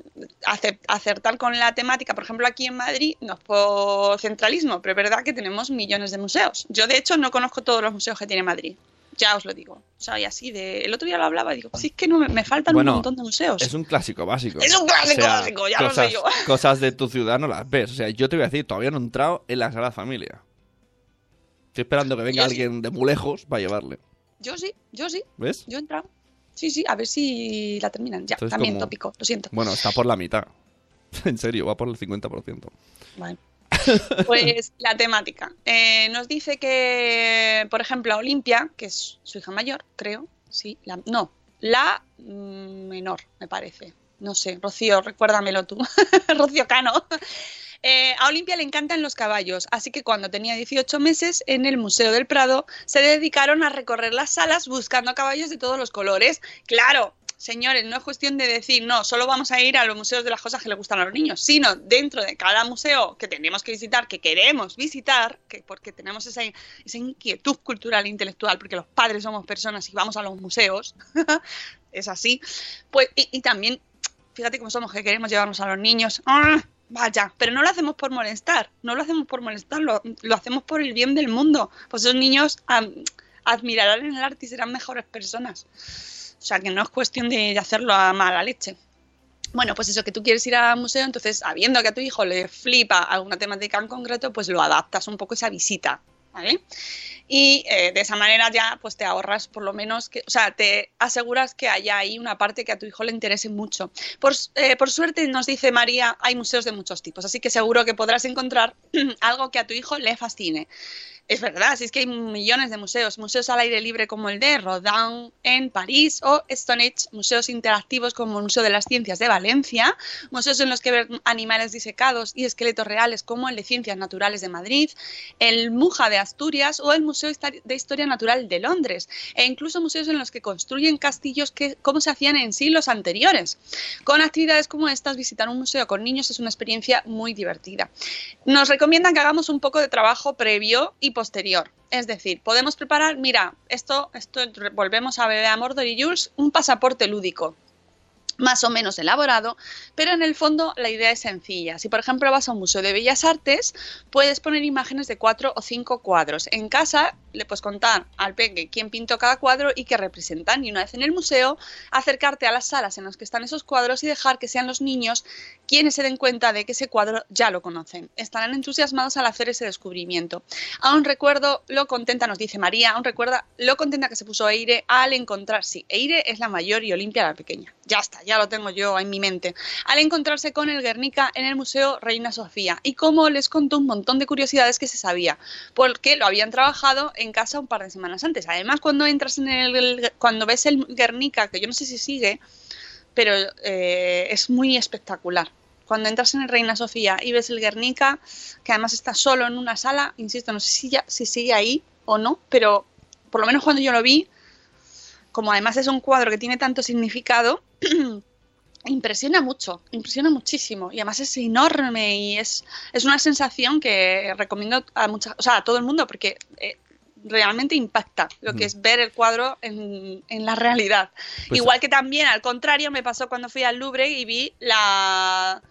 acertar con la temática, por ejemplo, aquí en Madrid, no es por centralismo, pero es verdad que tenemos millones de museos. Yo, de hecho, no conozco todos los museos que tiene Madrid. Ya os lo digo. Soy así de. El otro día lo hablaba y digo, sí, es que no me, faltan Bueno, un montón de museos. Es un clásico básico. Es un clásico O sea, básico, ya lo cosas, sé yo. Cosas de tu ciudad no las ves. O sea, yo te voy a decir, todavía no he entrado en la Sagrada Familia. Estoy esperando que venga Yo sí. alguien de muy lejos para llevarle. Yo sí, yo sí, ¿Ves? yo he entrado. Sí, sí, a ver si la terminan. Ya, Entonces, también como- tópico, lo siento. Bueno, está por la mitad. en serio, va por el 50%. Vale. Pues la temática. Eh, nos dice que, por ejemplo, a Olimpia, que es su hija mayor, creo, sí, la, no, la mm, menor, me parece. No sé, Rocío, recuérdamelo tú. Rocío Cano. Eh, a Olimpia le encantan los caballos, así que cuando tenía 18 meses en el Museo del Prado se dedicaron a recorrer las salas buscando caballos de todos los colores. Claro, señores, no es cuestión de decir, no, solo vamos a ir a los museos de las cosas que le gustan a los niños, sino dentro de cada museo que tenemos que visitar, que queremos visitar, que porque tenemos esa, inquietud cultural e intelectual, porque los padres somos personas y vamos a los museos, es así, pues, y, también, fíjate cómo somos, que queremos llevarnos a los niños. ¡Ah! Vaya, pero no lo hacemos por molestar, no lo hacemos por molestar, lo, lo hacemos por el bien del mundo. Pues esos niños admirarán el arte y serán mejores personas. O sea, que no es cuestión de hacerlo a mala leche. Bueno, pues eso, que tú quieres ir al museo, entonces, sabiendo que a tu hijo le flipa alguna temática en concreto, pues lo adaptas un poco esa visita, ¿vale? Y eh, de esa manera ya, pues te ahorras por lo menos, que, o sea, te aseguras que haya ahí una parte que a tu hijo le interese mucho. Por, eh, por suerte, nos dice María, hay museos de muchos tipos, así que seguro que podrás encontrar algo que a tu hijo le fascine. Es verdad, si es que hay millones de museos, museos al aire libre como el de Rodin en París o Stonehenge, museos interactivos como el Museo de las Ciencias de Valencia, museos en los que ver animales disecados y esqueletos reales como el de Ciencias Naturales de Madrid, el Muja de Asturias o el Museo de Historia Natural de Londres, e incluso museos en los que construyen castillos que, como se hacían en siglos anteriores. Con actividades como estas, visitar un museo con niños es una experiencia muy divertida. Nos recomiendan que hagamos un poco de trabajo previo y posterior. Es decir, podemos preparar, mira, esto, esto volvemos a Bebé a Mordor y Jules, un pasaporte lúdico. Más o menos elaborado, pero en el fondo la idea es sencilla. Si por ejemplo vas a un museo de bellas artes, puedes poner imágenes de cuatro o cinco cuadros. En casa le puedes contar al peque quién pintó cada cuadro y qué representan. Y una vez en el museo, acercarte a las salas en las que están esos cuadros y dejar que sean los niños quienes se den cuenta de que ese cuadro ya lo conocen. Estarán entusiasmados al hacer ese descubrimiento. Aún recuerdo lo contenta, nos dice María, aún recuerda lo contenta que se puso Eire al encontrar, sí, Eire es la mayor y Olimpia la pequeña. Ya está, ya lo tengo yo en mi mente. Al encontrarse con el Guernica en el Museo Reina Sofía y cómo les contó un montón de curiosidades que se sabía, porque lo habían trabajado en casa un par de semanas antes. Además, cuando entras en el, cuando ves el Guernica, que yo no sé si sigue, pero eh, es muy espectacular. Cuando entras en el Reina Sofía y ves el Guernica, que además está solo en una sala, insisto, no sé si, ya, si sigue ahí o no, pero por lo menos cuando yo lo vi, como además es un cuadro que tiene tanto significado, impresiona mucho, impresiona muchísimo y además es enorme y es, es una sensación que recomiendo a muchas, o sea, a todo el mundo porque eh, realmente impacta lo que es ver el cuadro en, en la realidad. Pues- Igual que también, al contrario, me pasó cuando fui al Louvre y vi la...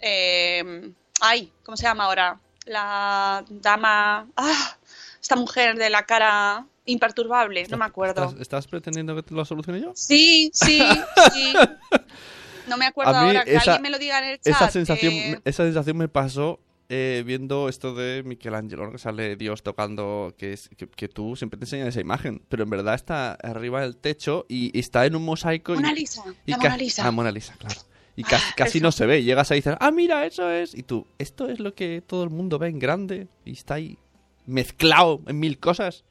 eh, ay, ¿cómo se llama ahora? La dama... Ah, esta mujer de la cara imperturbable, no me acuerdo. ¿Estás, estás pretendiendo que te lo solucione yo? Sí, sí, sí. No me acuerdo A mí ahora, que esa- alguien me lo diga en el chat. Esa sensación, eh, esa sensación me pasó eh, viendo esto de Michelangelo, ¿no? que sale Dios tocando, que, es, que, que tú siempre te enseñan esa imagen, pero en verdad está arriba del techo y, y está en un mosaico. y- Mona Lisa, y la ca- Mona Lisa. Ah, Mona Lisa, claro. Y ca- casi eso. no se ve. Llegas ahí y dices, ah, mira, eso es. Y tú, esto es lo que todo el mundo ve en grande y está ahí mezclado en mil cosas.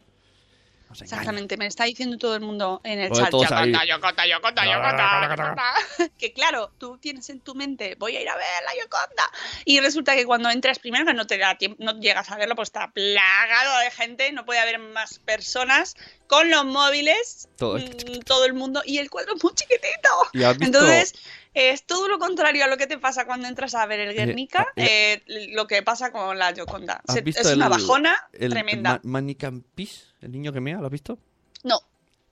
Exactamente, me está diciendo todo el mundo en el chat. Yoconda, Yoconda, Yoconda, Yoconda. Que claro, tú tienes en tu mente, voy a ir a ver la Yoconda. Y resulta que cuando entras primero, que no te da tiempo, no llegas a verlo, pues está plagado de gente, no puede haber más personas con los móviles, Todo. mm, todo el mundo, y el cuadro es muy chiquitito. ¿Y has visto- Entonces, es todo lo contrario a lo que te pasa cuando entras a ver el Guernica, eh, eh, lo que pasa con la Yoconda. ¿Has Se- visto es una el- bajona el tremenda. Ma- Peace, el niño que mea, ¿lo has visto? No,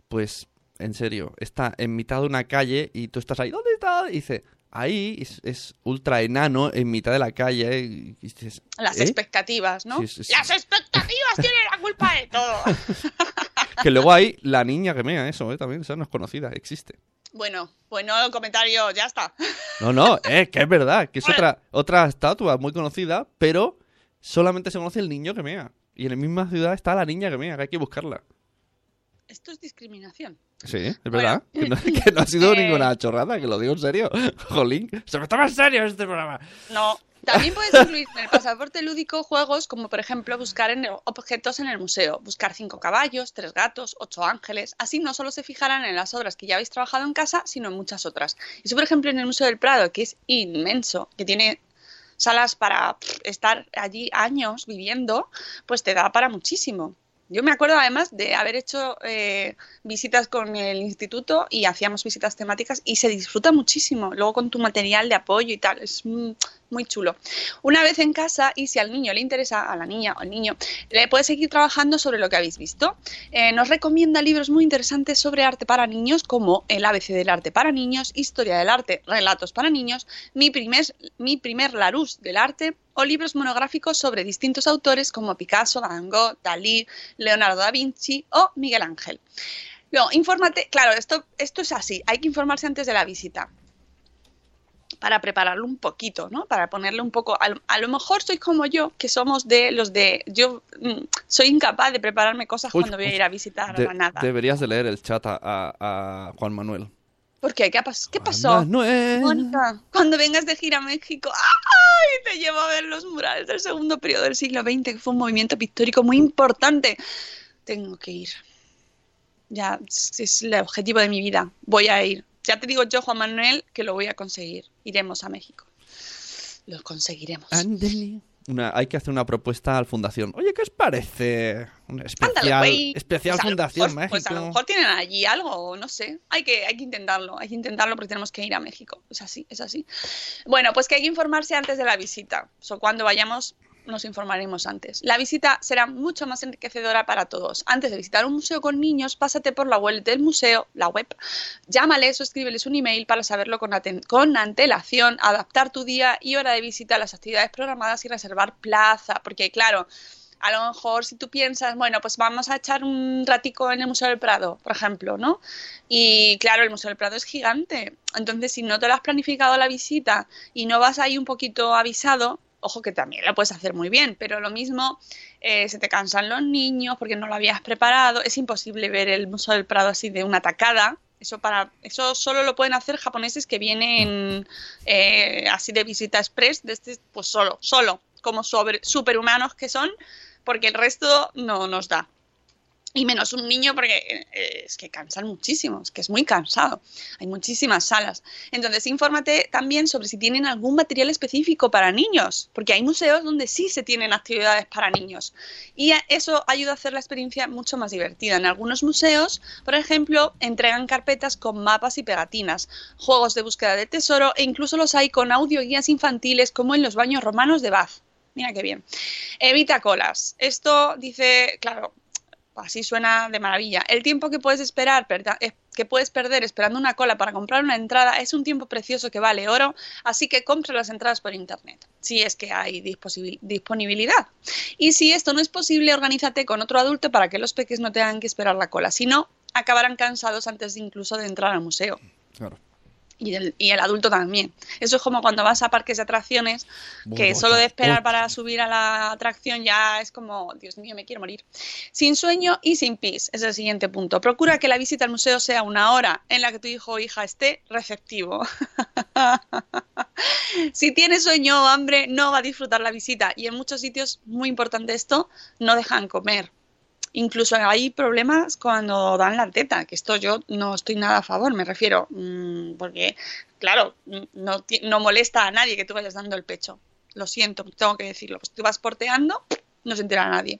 Pues, en serio, está en mitad de una calle y tú estás ahí, ¿dónde está? Y dice, ahí es, es ultra enano en mitad de la calle. Y dices, las ¿eh? expectativas, ¿no? Sí, sí, sí. Las expectativas tienen la culpa de todo. Que luego hay la niña que mea, eso, ¿eh? También, esa no es conocida, existe. bueno, bueno, el comentario ya está. No, no, eh, que es verdad, que es otra, otra estatua muy conocida, pero solamente se conoce el niño que mea. Y en la misma ciudad está la niña que mea, que hay que buscarla. Esto es discriminación. Sí, es Bueno. verdad. Que no, que no ha sido Eh. ninguna chorrada, que lo digo en serio. Jolín, se me toma en serio este programa. No. También puedes incluir en el pasaporte lúdico juegos como, por ejemplo, buscar en objetos en el museo. Buscar cinco caballos, tres gatos, ocho ángeles. Así no solo se fijarán en las obras que ya habéis trabajado en casa, sino en muchas otras. Y si, por ejemplo, en el Museo del Prado, que es inmenso, que tiene salas para estar allí años viviendo, pues te da para muchísimo. Yo me acuerdo además de haber hecho eh, visitas con el instituto y hacíamos visitas temáticas y se disfruta muchísimo. Luego con tu material de apoyo y tal, es muy chulo. Una vez en casa y si al niño le interesa, a la niña o al niño, le puede seguir trabajando sobre lo que habéis visto. Eh, nos recomienda libros muy interesantes sobre arte para niños como El ABC del arte para niños, Historia del arte, Relatos para niños, Mi primer, mi primer Larousse del arte o libros monográficos sobre distintos autores como Picasso, Van Gogh, Dalí, Leonardo da Vinci o Miguel Ángel. Luego, infórmate, claro, esto, esto es así, hay que informarse antes de la visita para prepararlo un poquito, ¿no? Para ponerle un poco, a, lo- a lo mejor sois como yo, que somos de los de, yo mm, soy incapaz de prepararme cosas Uy, cuando voy a ir a visitar De- Granada. deberías de leer el chat a, a- a Juan Manuel. ¿Por qué? ¿Qué, pas- qué pasó? Manuel. Mónica, cuando vengas de gira a México, ¡ay! Te llevo a ver los murales del segundo periodo del siglo XX, que fue un movimiento pictórico muy importante. Tengo que ir. Ya, es el objetivo de mi vida. Voy a ir. Ya te digo yo, Juan Manuel, que lo voy a conseguir. Iremos a México. Lo conseguiremos. Una, hay que hacer una propuesta al Fundación. Oye, ¿qué os parece? Una especial, Ándale, especial Pues Fundación mejor- México. Pues a lo mejor tienen allí algo, no sé. Hay que, hay que intentarlo, hay que intentarlo porque tenemos que ir a México. Es así, es así. Bueno, pues que hay que informarse antes de la visita. O sea, cuando vayamos, nos informaremos antes. La visita será mucho más enriquecedora para todos. Antes de visitar un museo con niños, pásate por la web del museo, la web, llámales o escríbeles un email para saberlo con, antelación, adaptar tu día y hora de visita a las actividades programadas y reservar plaza, porque claro, a lo mejor si tú piensas, bueno, pues vamos a echar un ratico en el Museo del Prado, por ejemplo, ¿no? Y claro, el Museo del Prado es gigante. Entonces, si no te lo has planificado la visita y no vas ahí un poquito avisado, ojo que también lo puedes hacer muy bien, pero lo mismo, eh, se te cansan los niños porque no lo habías preparado. Es imposible ver el Museo del Prado así de una tacada. Eso, para, eso solo lo pueden hacer japoneses que vienen eh, así de visita express, de este, pues solo, solo, como sobre, superhumanos que son, porque el resto no nos da. Y menos un niño porque eh, es que cansan muchísimo, es que es muy cansado. Hay muchísimas salas. Entonces, infórmate también sobre si tienen algún material específico para niños, porque hay museos donde sí se tienen actividades para niños. Y eso ayuda a hacer la experiencia mucho más divertida. En algunos museos, por ejemplo, entregan carpetas con mapas y pegatinas, juegos de búsqueda de tesoro e incluso los hay con audio guías infantiles como en los baños romanos de Bath. Mira qué bien. Evita colas. Esto dice, claro, así suena de maravilla. El tiempo que puedes esperar, que puedes perder esperando una cola para comprar una entrada es un tiempo precioso que vale oro, así que compra las entradas por internet, si es que hay disponibilidad. Y si esto no es posible, organízate con otro adulto para que los peques no tengan que esperar la cola, si no, acabarán cansados antes incluso de entrar al museo. Claro y el, y el, adulto también. Eso es como cuando vas a parques de atracciones, que solo de esperar para subir a la atracción ya es como, Dios mío, me quiero morir. Sin sueño y sin pis, es el siguiente punto. Procura que la visita al museo sea una hora en la que tu hijo o hija esté receptivo. si tiene sueño o hambre, no va a disfrutar la visita. Y en muchos sitios, muy importante esto, no dejan comer. Incluso hay problemas cuando dan la teta, que esto yo no estoy nada a favor, me refiero, mm, porque, claro, no, no molesta a nadie que tú vayas dando el pecho. Lo siento, tengo que decirlo. Pues tú vas porteando, no se entera a nadie.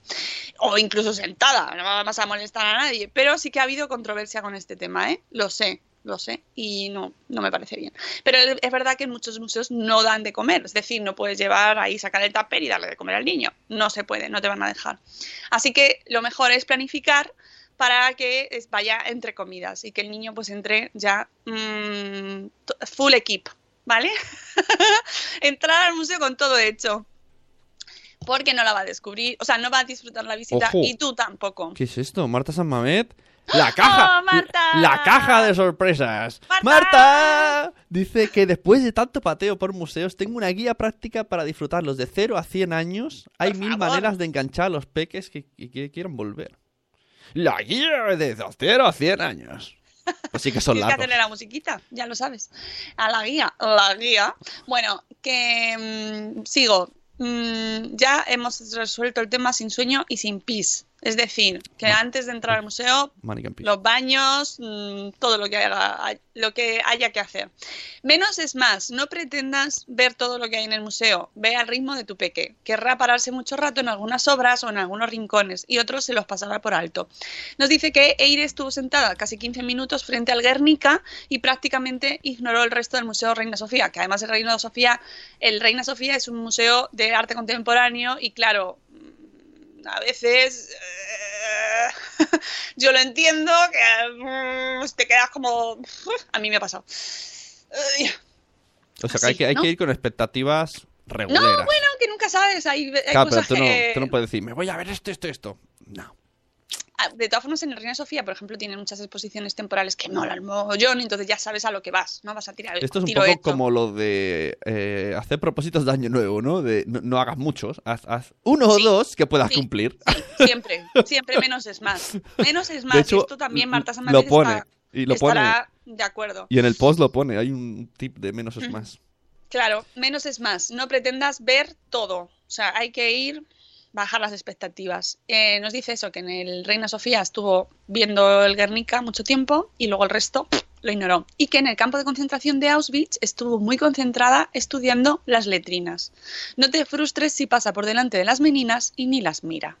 O incluso sentada, no vas a molestar a nadie. Pero sí que ha habido controversia con este tema, ¿eh? Lo sé lo sé, y no, no me parece bien. Pero es verdad que muchos museos no dan de comer, es decir, no puedes llevar ahí, sacar el tupper y darle de comer al niño. No se puede, no te van a dejar. Así que lo mejor es planificar para que vaya entre comidas y que el niño pues entre ya mm, full equip, ¿vale? Entrar al museo con todo hecho. Porque no la va a descubrir, o sea, no va a disfrutar la visita y tú tampoco. ¿Qué es esto? Marta San Mamet la caja. ¡Oh, la caja de sorpresas. ¡Marta! Dice que después de tanto pateo por museos, tengo una guía práctica para disfrutarlos de 0 a 100 años. Hay mil maneras de enganchar a los peques que, quieran volver. La guía de 0 a 100 años. Así que son Tienes largos. que hacerle la musiquita, ya lo sabes. A la guía, la guía. Bueno, que mm, sigo. Mm, ya hemos resuelto el tema sin sueño y sin pis. Es decir, que antes de entrar al museo, los baños, mm, todo lo que, haya, lo que haya que hacer. Menos es más, no pretendas ver todo lo que hay en el museo, ve al ritmo de tu peque. Querrá pararse mucho rato en algunas obras o en algunos rincones y otros se los pasará por alto. Nos dice que Eire estuvo sentada casi 15 minutos frente al Guernica y prácticamente ignoró el resto del Museo Reina Sofía, que además el Reina Sofía, el Reina Sofía es un museo de arte contemporáneo y claro, a veces eh, yo lo entiendo, que mm, te quedas como... A mí me ha pasado. o sea, que hay, que, ir con expectativas regulares. No, bueno, que nunca sabes. Hay, claro, pero tú, no, tú no puedes decir, me voy a ver esto, esto, esto. No. Ah, de todas formas, en el Reina Sofía, por ejemplo, tienen muchas exposiciones temporales que molan mogollón, entonces ya sabes a lo que vas, ¿no? Vas a tirar el Esto es un poco como lo de eh, hacer propósitos de año nuevo, ¿no? De no, hagas muchos, haz, uno o dos que puedas cumplir. siempre, siempre menos es más. Menos es más. y esto también Marta San lo pone, y lo estará de acuerdo. Y en el post lo pone, hay un tip de menos es más. Claro, menos es más. No pretendas ver todo. O sea, hay que ir bajar las expectativas. Eh, nos dice eso, que en el Reina Sofía estuvo viendo el Guernica mucho tiempo y luego el resto lo ignoró. Y que en el campo de concentración de Auschwitz estuvo muy concentrada estudiando las letrinas. No te frustres si pasa por delante de las meninas y ni las mira.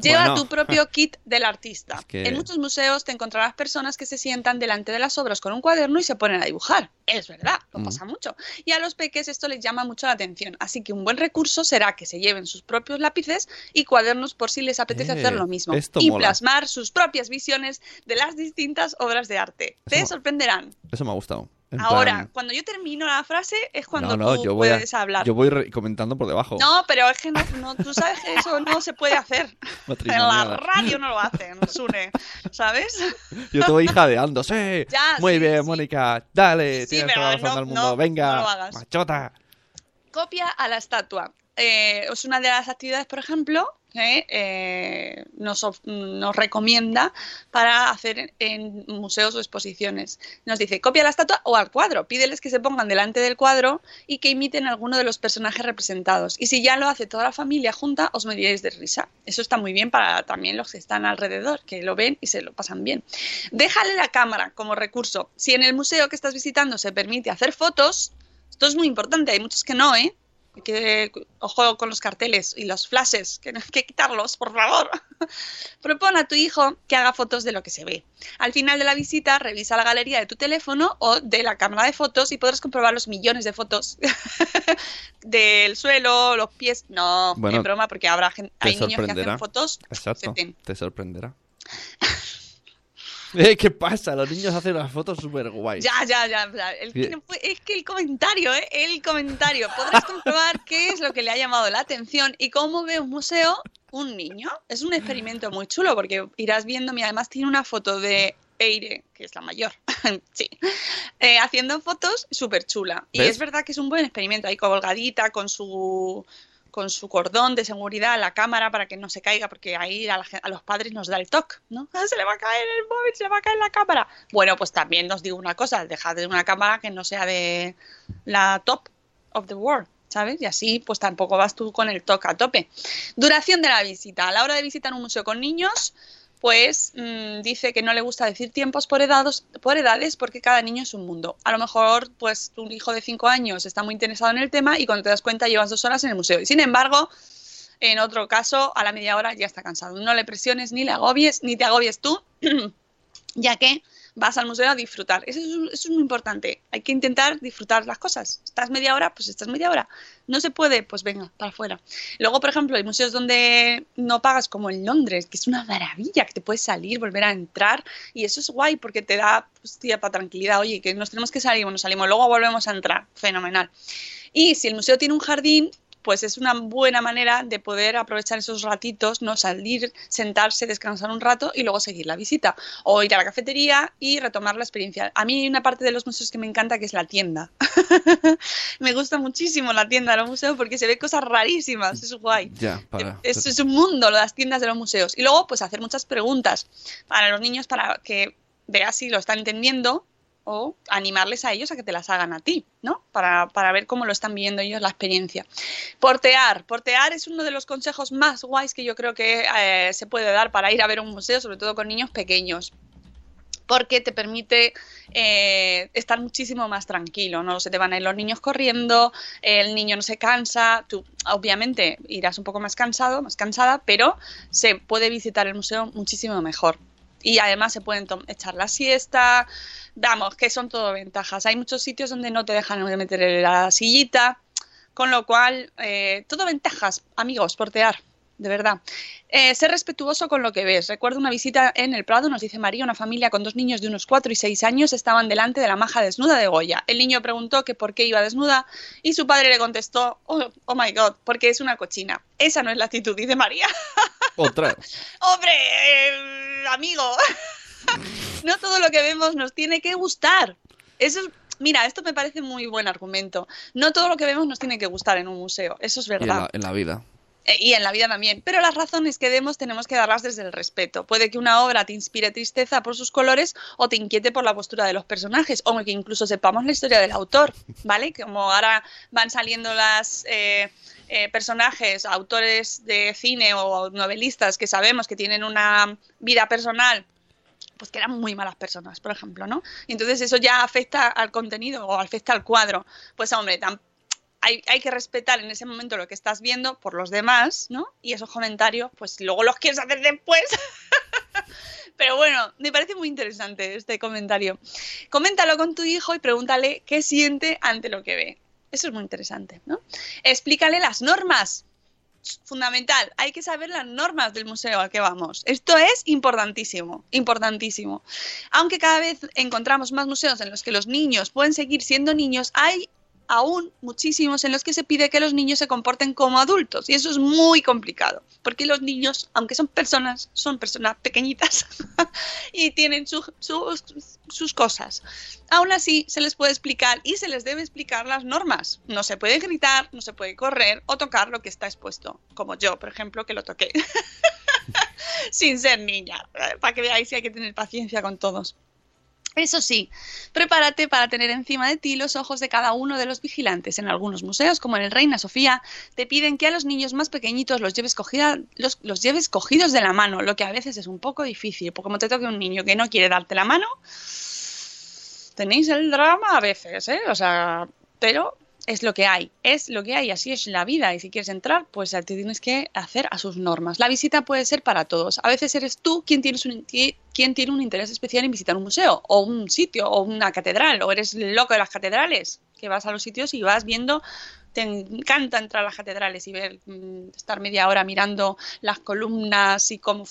Lleva Bueno. tu propio kit del artista. Es que- En muchos museos te encontrarás personas que se sientan delante de las obras con un cuaderno y se ponen a dibujar. Es verdad, lo Mm. pasa mucho. Y a los peques esto les llama mucho la atención. Así que un buen recurso será que se lleven sus propios lápices y cuadernos por si les apetece Eh, hacer lo mismo. y mola. plasmar sus propias visiones de las distintas obras de arte. Te sorprenderán. Eso me ha gustado. En Ahora, plan- cuando yo termino la frase es cuando no, no, tú yo voy, a- puedes hablar. yo voy comentando por debajo. No, pero es que no, no- tú sabes que eso no se puede hacer. En la radio no lo hacen, Sune, ¿sabes? Yo te voy jadeando. ¡Sí! Ya, Muy sí, bien, sí. Mónica. Dale, Sí, tienes toda la razón del mundo. Venga, machota. Copia a la estatua. Eh, es una de las actividades, por ejemplo, eh, nos, nos recomienda para hacer en museos o exposiciones. Nos dice, copia la estatua o al cuadro. Pídeles que se pongan delante del cuadro y que imiten alguno de los personajes representados. Y si ya lo hace toda la familia junta, os mediréis de risa. Eso está muy bien para también los que están alrededor, que lo ven y se lo pasan bien. Déjale la cámara como recurso. Si en el museo que estás visitando se permite hacer fotos, esto es muy importante, hay muchos que no, ¿eh? Que, ojo con los carteles y los flashes, que no hay que quitarlos, por favor. Propon a tu hijo que haga fotos de lo que se ve. Al final de la visita, revisa la galería de tu teléfono o de la cámara de fotos y podrás comprobar los millones de fotos del suelo, los pies. No, Bueno, broma, porque habrá gen- te hay niños que hacen fotos. Exacto. Te sorprenderá. Eh, ¿Qué pasa? Los niños hacen las fotos súper guays. Ya, ya, ya. El es que el comentario, ¿eh? El comentario. Podrás comprobar qué es lo que le ha llamado la atención y cómo ve un museo un niño. Es un experimento muy chulo porque irás viendo, mira, además tiene una foto de Eire, que es la mayor, sí, eh, haciendo fotos súper chula. Y ¿Ves? es verdad que es un buen experimento, ahí colgadita con su con su cordón de seguridad, la cámara para que no se caiga, porque ahí a, a los padres nos da el toque, ¿no? Se le va a caer el móvil, se le va a caer la cámara. Bueno, pues también os digo una cosa, dejad de una cámara que no sea de la top of the world, ¿sabes? Y así pues tampoco vas tú con el toque a tope. Duración de la visita. A la hora de visitar un museo con niños, pues mm, dice que no le gusta decir tiempos por, por edades porque cada niño es un mundo. A lo mejor, pues tu hijo de 5 años está muy interesado en el tema y cuando te das cuenta llevas dos horas en el museo. Y sin embargo, en otro caso, a la media hora ya está cansado. No le presiones ni le agobies, ni te agobies tú, ya que vas al museo a disfrutar. Eso es, muy importante. Hay que intentar disfrutar las cosas. Estás media hora, pues estás media hora. No se puede, pues venga, para afuera. Luego, por ejemplo, hay museos donde no pagas, como en Londres, que es una maravilla, que te puedes salir, volver a entrar. Y eso es guay porque te da, pues, tía, para tranquilidad. Oye, que nos tenemos que salir, bueno, salimos, luego volvemos a entrar. Fenomenal. Y si el museo tiene un jardín, pues es una buena manera de poder aprovechar esos ratitos, no salir, sentarse, descansar un rato y luego seguir la visita. O ir a la cafetería y retomar la experiencia. A mí hay una parte de los museos que me encanta que es la tienda. me gusta muchísimo la tienda de los museos porque se ve cosas rarísimas, es guay. Ya, para. Es, es un mundo las tiendas de los museos. Y luego, pues hacer muchas preguntas para los niños para que veas si lo están entendiendo o animarles a ellos a que te las hagan a ti, ¿no? Para, para ver cómo lo están viendo ellos la experiencia. Portear. Portear es uno de los consejos más guays que yo creo que eh, se puede dar para ir a ver un museo, sobre todo con niños pequeños porque te permite eh, estar muchísimo más tranquilo, no se te van a ir los niños corriendo, el niño no se cansa, tú obviamente irás un poco más cansado, más cansada, pero se puede visitar el museo muchísimo mejor. Y además se pueden echar la siesta, vamos, que son todo ventajas. Hay muchos sitios donde no te dejan meter la sillita, con lo cual, eh, todo ventajas, amigos, portear, de verdad. Eh, ser respetuoso con lo que ves. Recuerdo una visita en el Prado, nos dice María, una familia con dos niños de unos 4 y 6 años estaban delante de la maja desnuda de Goya. El niño preguntó que por qué iba desnuda y su padre le contestó, oh, oh my god, porque es una cochina. Esa no es la actitud, dice María. Otra. Hombre, eh, amigo, no todo lo que vemos nos tiene que gustar. Eso es, mira, esto me parece muy buen argumento. No todo lo que vemos nos tiene que gustar en un museo, eso es en verdad. la, en la vida. Eh, Y en la vida también. Pero las razones que demos tenemos que darlas desde el respeto. Puede que una obra te inspire tristeza por sus colores o te inquiete por la postura de los personajes, o que incluso sepamos la historia del autor, ¿vale? Como ahora van saliendo las eh, eh, personajes, autores de cine o novelistas que sabemos que tienen una vida personal pues que eran muy malas personas, por ejemplo, ¿no? Entonces eso ya afecta al contenido o afecta al cuadro. Pues hombre, tam- hay, que respetar en ese momento lo que estás viendo por los demás, ¿no? Y esos comentarios, pues luego los quieres hacer después. Pero bueno, me parece muy interesante este comentario. Coméntalo con tu hijo y pregúntale qué siente ante lo que ve. Eso es muy interesante, ¿no? Explícale las normas. Fundamental, hay que saber las normas del museo al que vamos. Esto es importantísimo, importantísimo. Aunque cada vez encontramos más museos en los que los niños pueden seguir siendo niños, hay aún muchísimos en los que se pide que los niños se comporten como adultos y eso es muy complicado porque los niños, aunque son personas, son personas pequeñitas y tienen sus cosas. Aún así, se les puede explicar y se les debe explicar las normas. No se puede gritar, no se puede correr o tocar lo que está expuesto, como yo, por ejemplo, que lo toqué sin ser niña, para que veáis si hay que tener paciencia con todos. Eso sí, prepárate para tener encima de ti los ojos de cada uno de los vigilantes. En algunos museos, como en el Reina Sofía, te piden que a los niños más pequeñitos los lleves, cogidos de la mano, lo que a veces es un poco difícil, porque como te toque un niño que no quiere darte la mano, tenéis el drama a veces, ¿eh? O sea, pero es lo que hay, es lo que hay, así es la vida y si quieres entrar, pues te tienes que hacer a sus normas. La visita puede ser para todos. A veces eres tú quien, tienes un, quien tiene un interés especial en visitar un museo o un sitio o una catedral o eres loco de las catedrales, que vas a los sitios y vas viendo te encanta entrar a las catedrales y ver mm, estar media hora mirando las columnas y cómo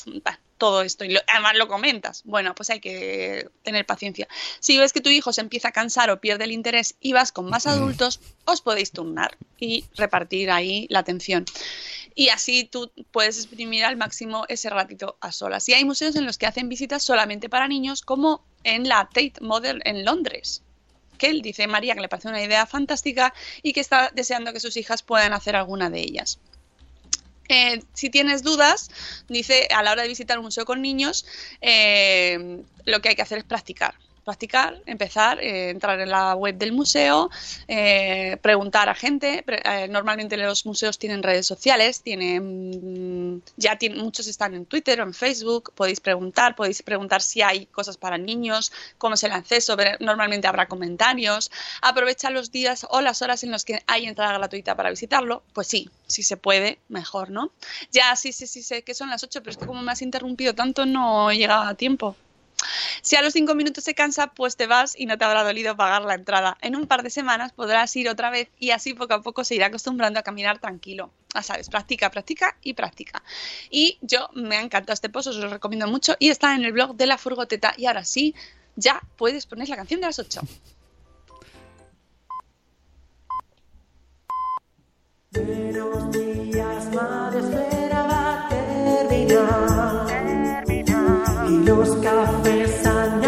todo esto y además lo comentas. Bueno, pues hay que tener paciencia. Si ves que tu hijo se empieza a cansar o pierde el interés y vas con más adultos, os podéis turnar y repartir ahí la atención. Y así tú puedes exprimir al máximo ese ratito a solas. Y hay museos en los que hacen visitas solamente para niños, como en la Tate Modern en Londres que él dice María que le parece una idea fantástica y que está deseando que sus hijas puedan hacer alguna de ellas. Eh, si tienes dudas, dice a la hora de visitar un museo con niños, eh, lo que hay que hacer es practicar practicar, empezar, eh, entrar en la web del museo, eh, preguntar a gente. Eh, normalmente los museos tienen redes sociales, tienen, ya tienen, muchos están en Twitter o en Facebook. Podéis preguntar, podéis preguntar si hay cosas para niños, cómo es el acceso. Normalmente habrá comentarios. Aprovecha los días o las horas en los que hay entrada gratuita para visitarlo. Pues sí, si se puede, mejor, ¿no? Ya sí, sí, sí, sé que son las 8, pero es que como me has interrumpido tanto no he llegado a tiempo. Si a los cinco minutos se cansa, pues te vas y no te habrá dolido pagar la entrada. En un par de semanas podrás ir otra vez y así poco a poco se irá acostumbrando a caminar tranquilo. Ya sabes, practica, practica y practica. Y yo me ha encantado este post, os lo recomiendo mucho y está en el blog de la furgoteta. Y ahora sí, ya puedes poner la canción de las 8. Buenos días, madre, espera, terminar los cafés han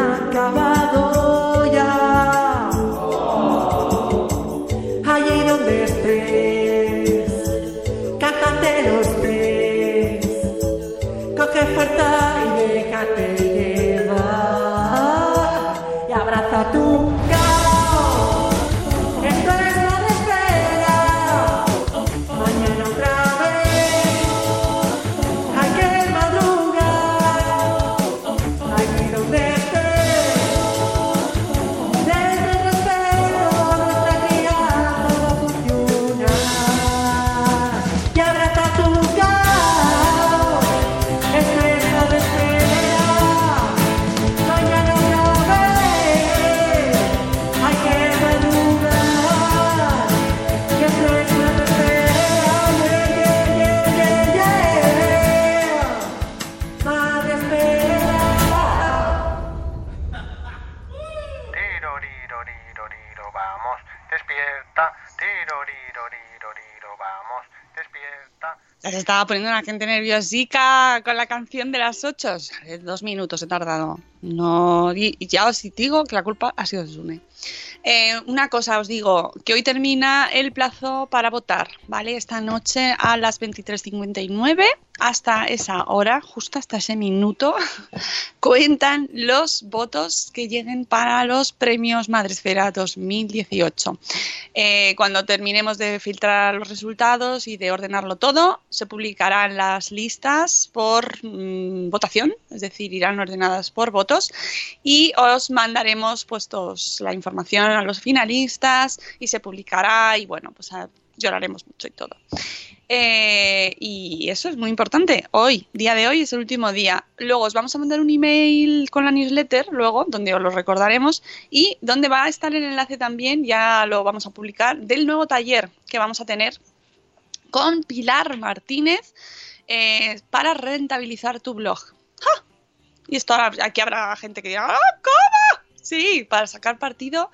estaba poniendo una gente nerviosica con la canción de las ocho. Dos minutos he tardado. No, ya os digo que la culpa ha sido de Sune. Eh, una cosa os digo, que hoy termina el plazo para votar, ¿vale? Esta noche a las 23.59 hasta esa hora, justo hasta ese minuto, cuentan los votos que lleguen para los premios Madresfera 2018. Eh, cuando terminemos de filtrar los resultados y de ordenarlo todo, se publicarán las listas por mm, votación, es decir, irán ordenadas por votos y os mandaremos puestos la información a los finalistas y se publicará y bueno, pues a- lloraremos mucho y todo. Eh, y eso es muy importante. Hoy, día de hoy, es el último día. Luego os vamos a mandar un email con la newsletter, luego, donde os lo recordaremos, y donde va a estar el enlace también, ya lo vamos a publicar, del nuevo taller que vamos a tener con Pilar Martínez eh, para rentabilizar tu blog. Y esto aquí habrá gente que diga, "Ah, ¿cómo? Sí, para sacar partido,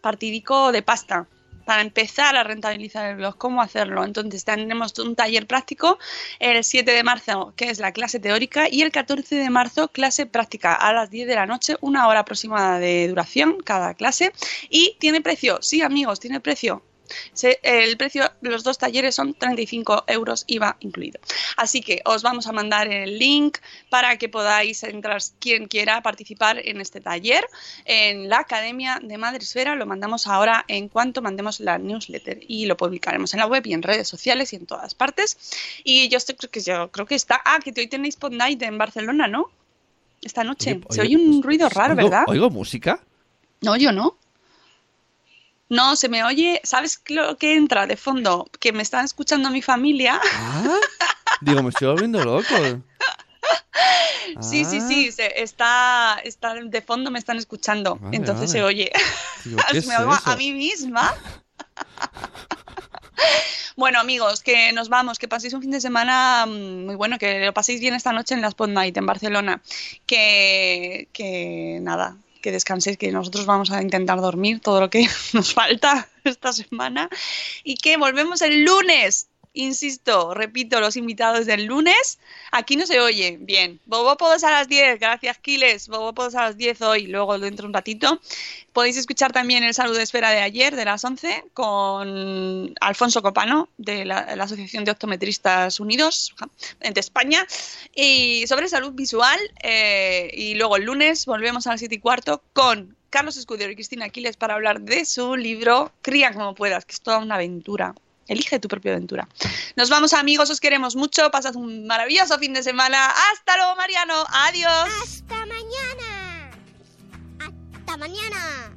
partidico de pasta para empezar a rentabilizar el blog, cómo hacerlo. Entonces tendremos un taller práctico el 7 de marzo, que es la clase teórica, y el 14 de marzo, clase práctica a las 10 de la noche, una hora aproximada de duración cada clase. Y tiene precio, sí amigos, tiene precio. Se- el precio de los dos talleres son 35 euros IVA incluido. Así que os vamos a mandar el link para que podáis entrar quien quiera participar en este taller en la Academia de Madresfera. Lo mandamos ahora en cuanto mandemos la newsletter y lo publicaremos en la web y en redes sociales y en todas partes. Y yo estoy, creo que yo creo que está. Ah, que hoy tenéis Pod Night en Barcelona, ¿no? Esta noche. Oye, Se oye, oye un ruido raro, ¿Oigo- ¿verdad? ¿Oigo música? No, yo no. No, se me oye, ¿sabes lo que entra de fondo? Que me están escuchando mi familia. Ah, digo, me estoy volviendo loco. Sí, sí, Ah, sí, se- está, está de fondo, me están escuchando. Vale, Entonces vale. se oye. Digo, ¿qué es me oigo a mí misma. Bueno, amigos, que nos vamos, que paséis un fin de semana mm, muy bueno, que lo paséis bien esta noche en la Spot Night en Barcelona. Que, que nada, que descanséis, que nosotros vamos a intentar dormir todo lo que nos falta esta semana y que volvemos el lunes. Insisto, repito, los invitados del lunes, aquí no se oye. Bien, Bobópodos a las 10, gracias Kiles, Bobópodos a las 10 hoy, luego dentro de un ratito. Podéis escuchar también el saludo de espera de ayer, de las 11, con Alfonso Copano, de la, la Asociación de Optometristas Unidos de España, y sobre salud visual. eh, y luego el lunes volvemos a las 7 y cuarto con Carlos Escudero y Cristina Aquiles para hablar de su libro Cría como puedas, que es toda una aventura. Elige tu propia aventura. Nos vamos amigos, os queremos mucho, pasad un maravilloso fin de semana. Hasta luego Mariano, adiós. ¡Hasta mañana! ¡Hasta mañana!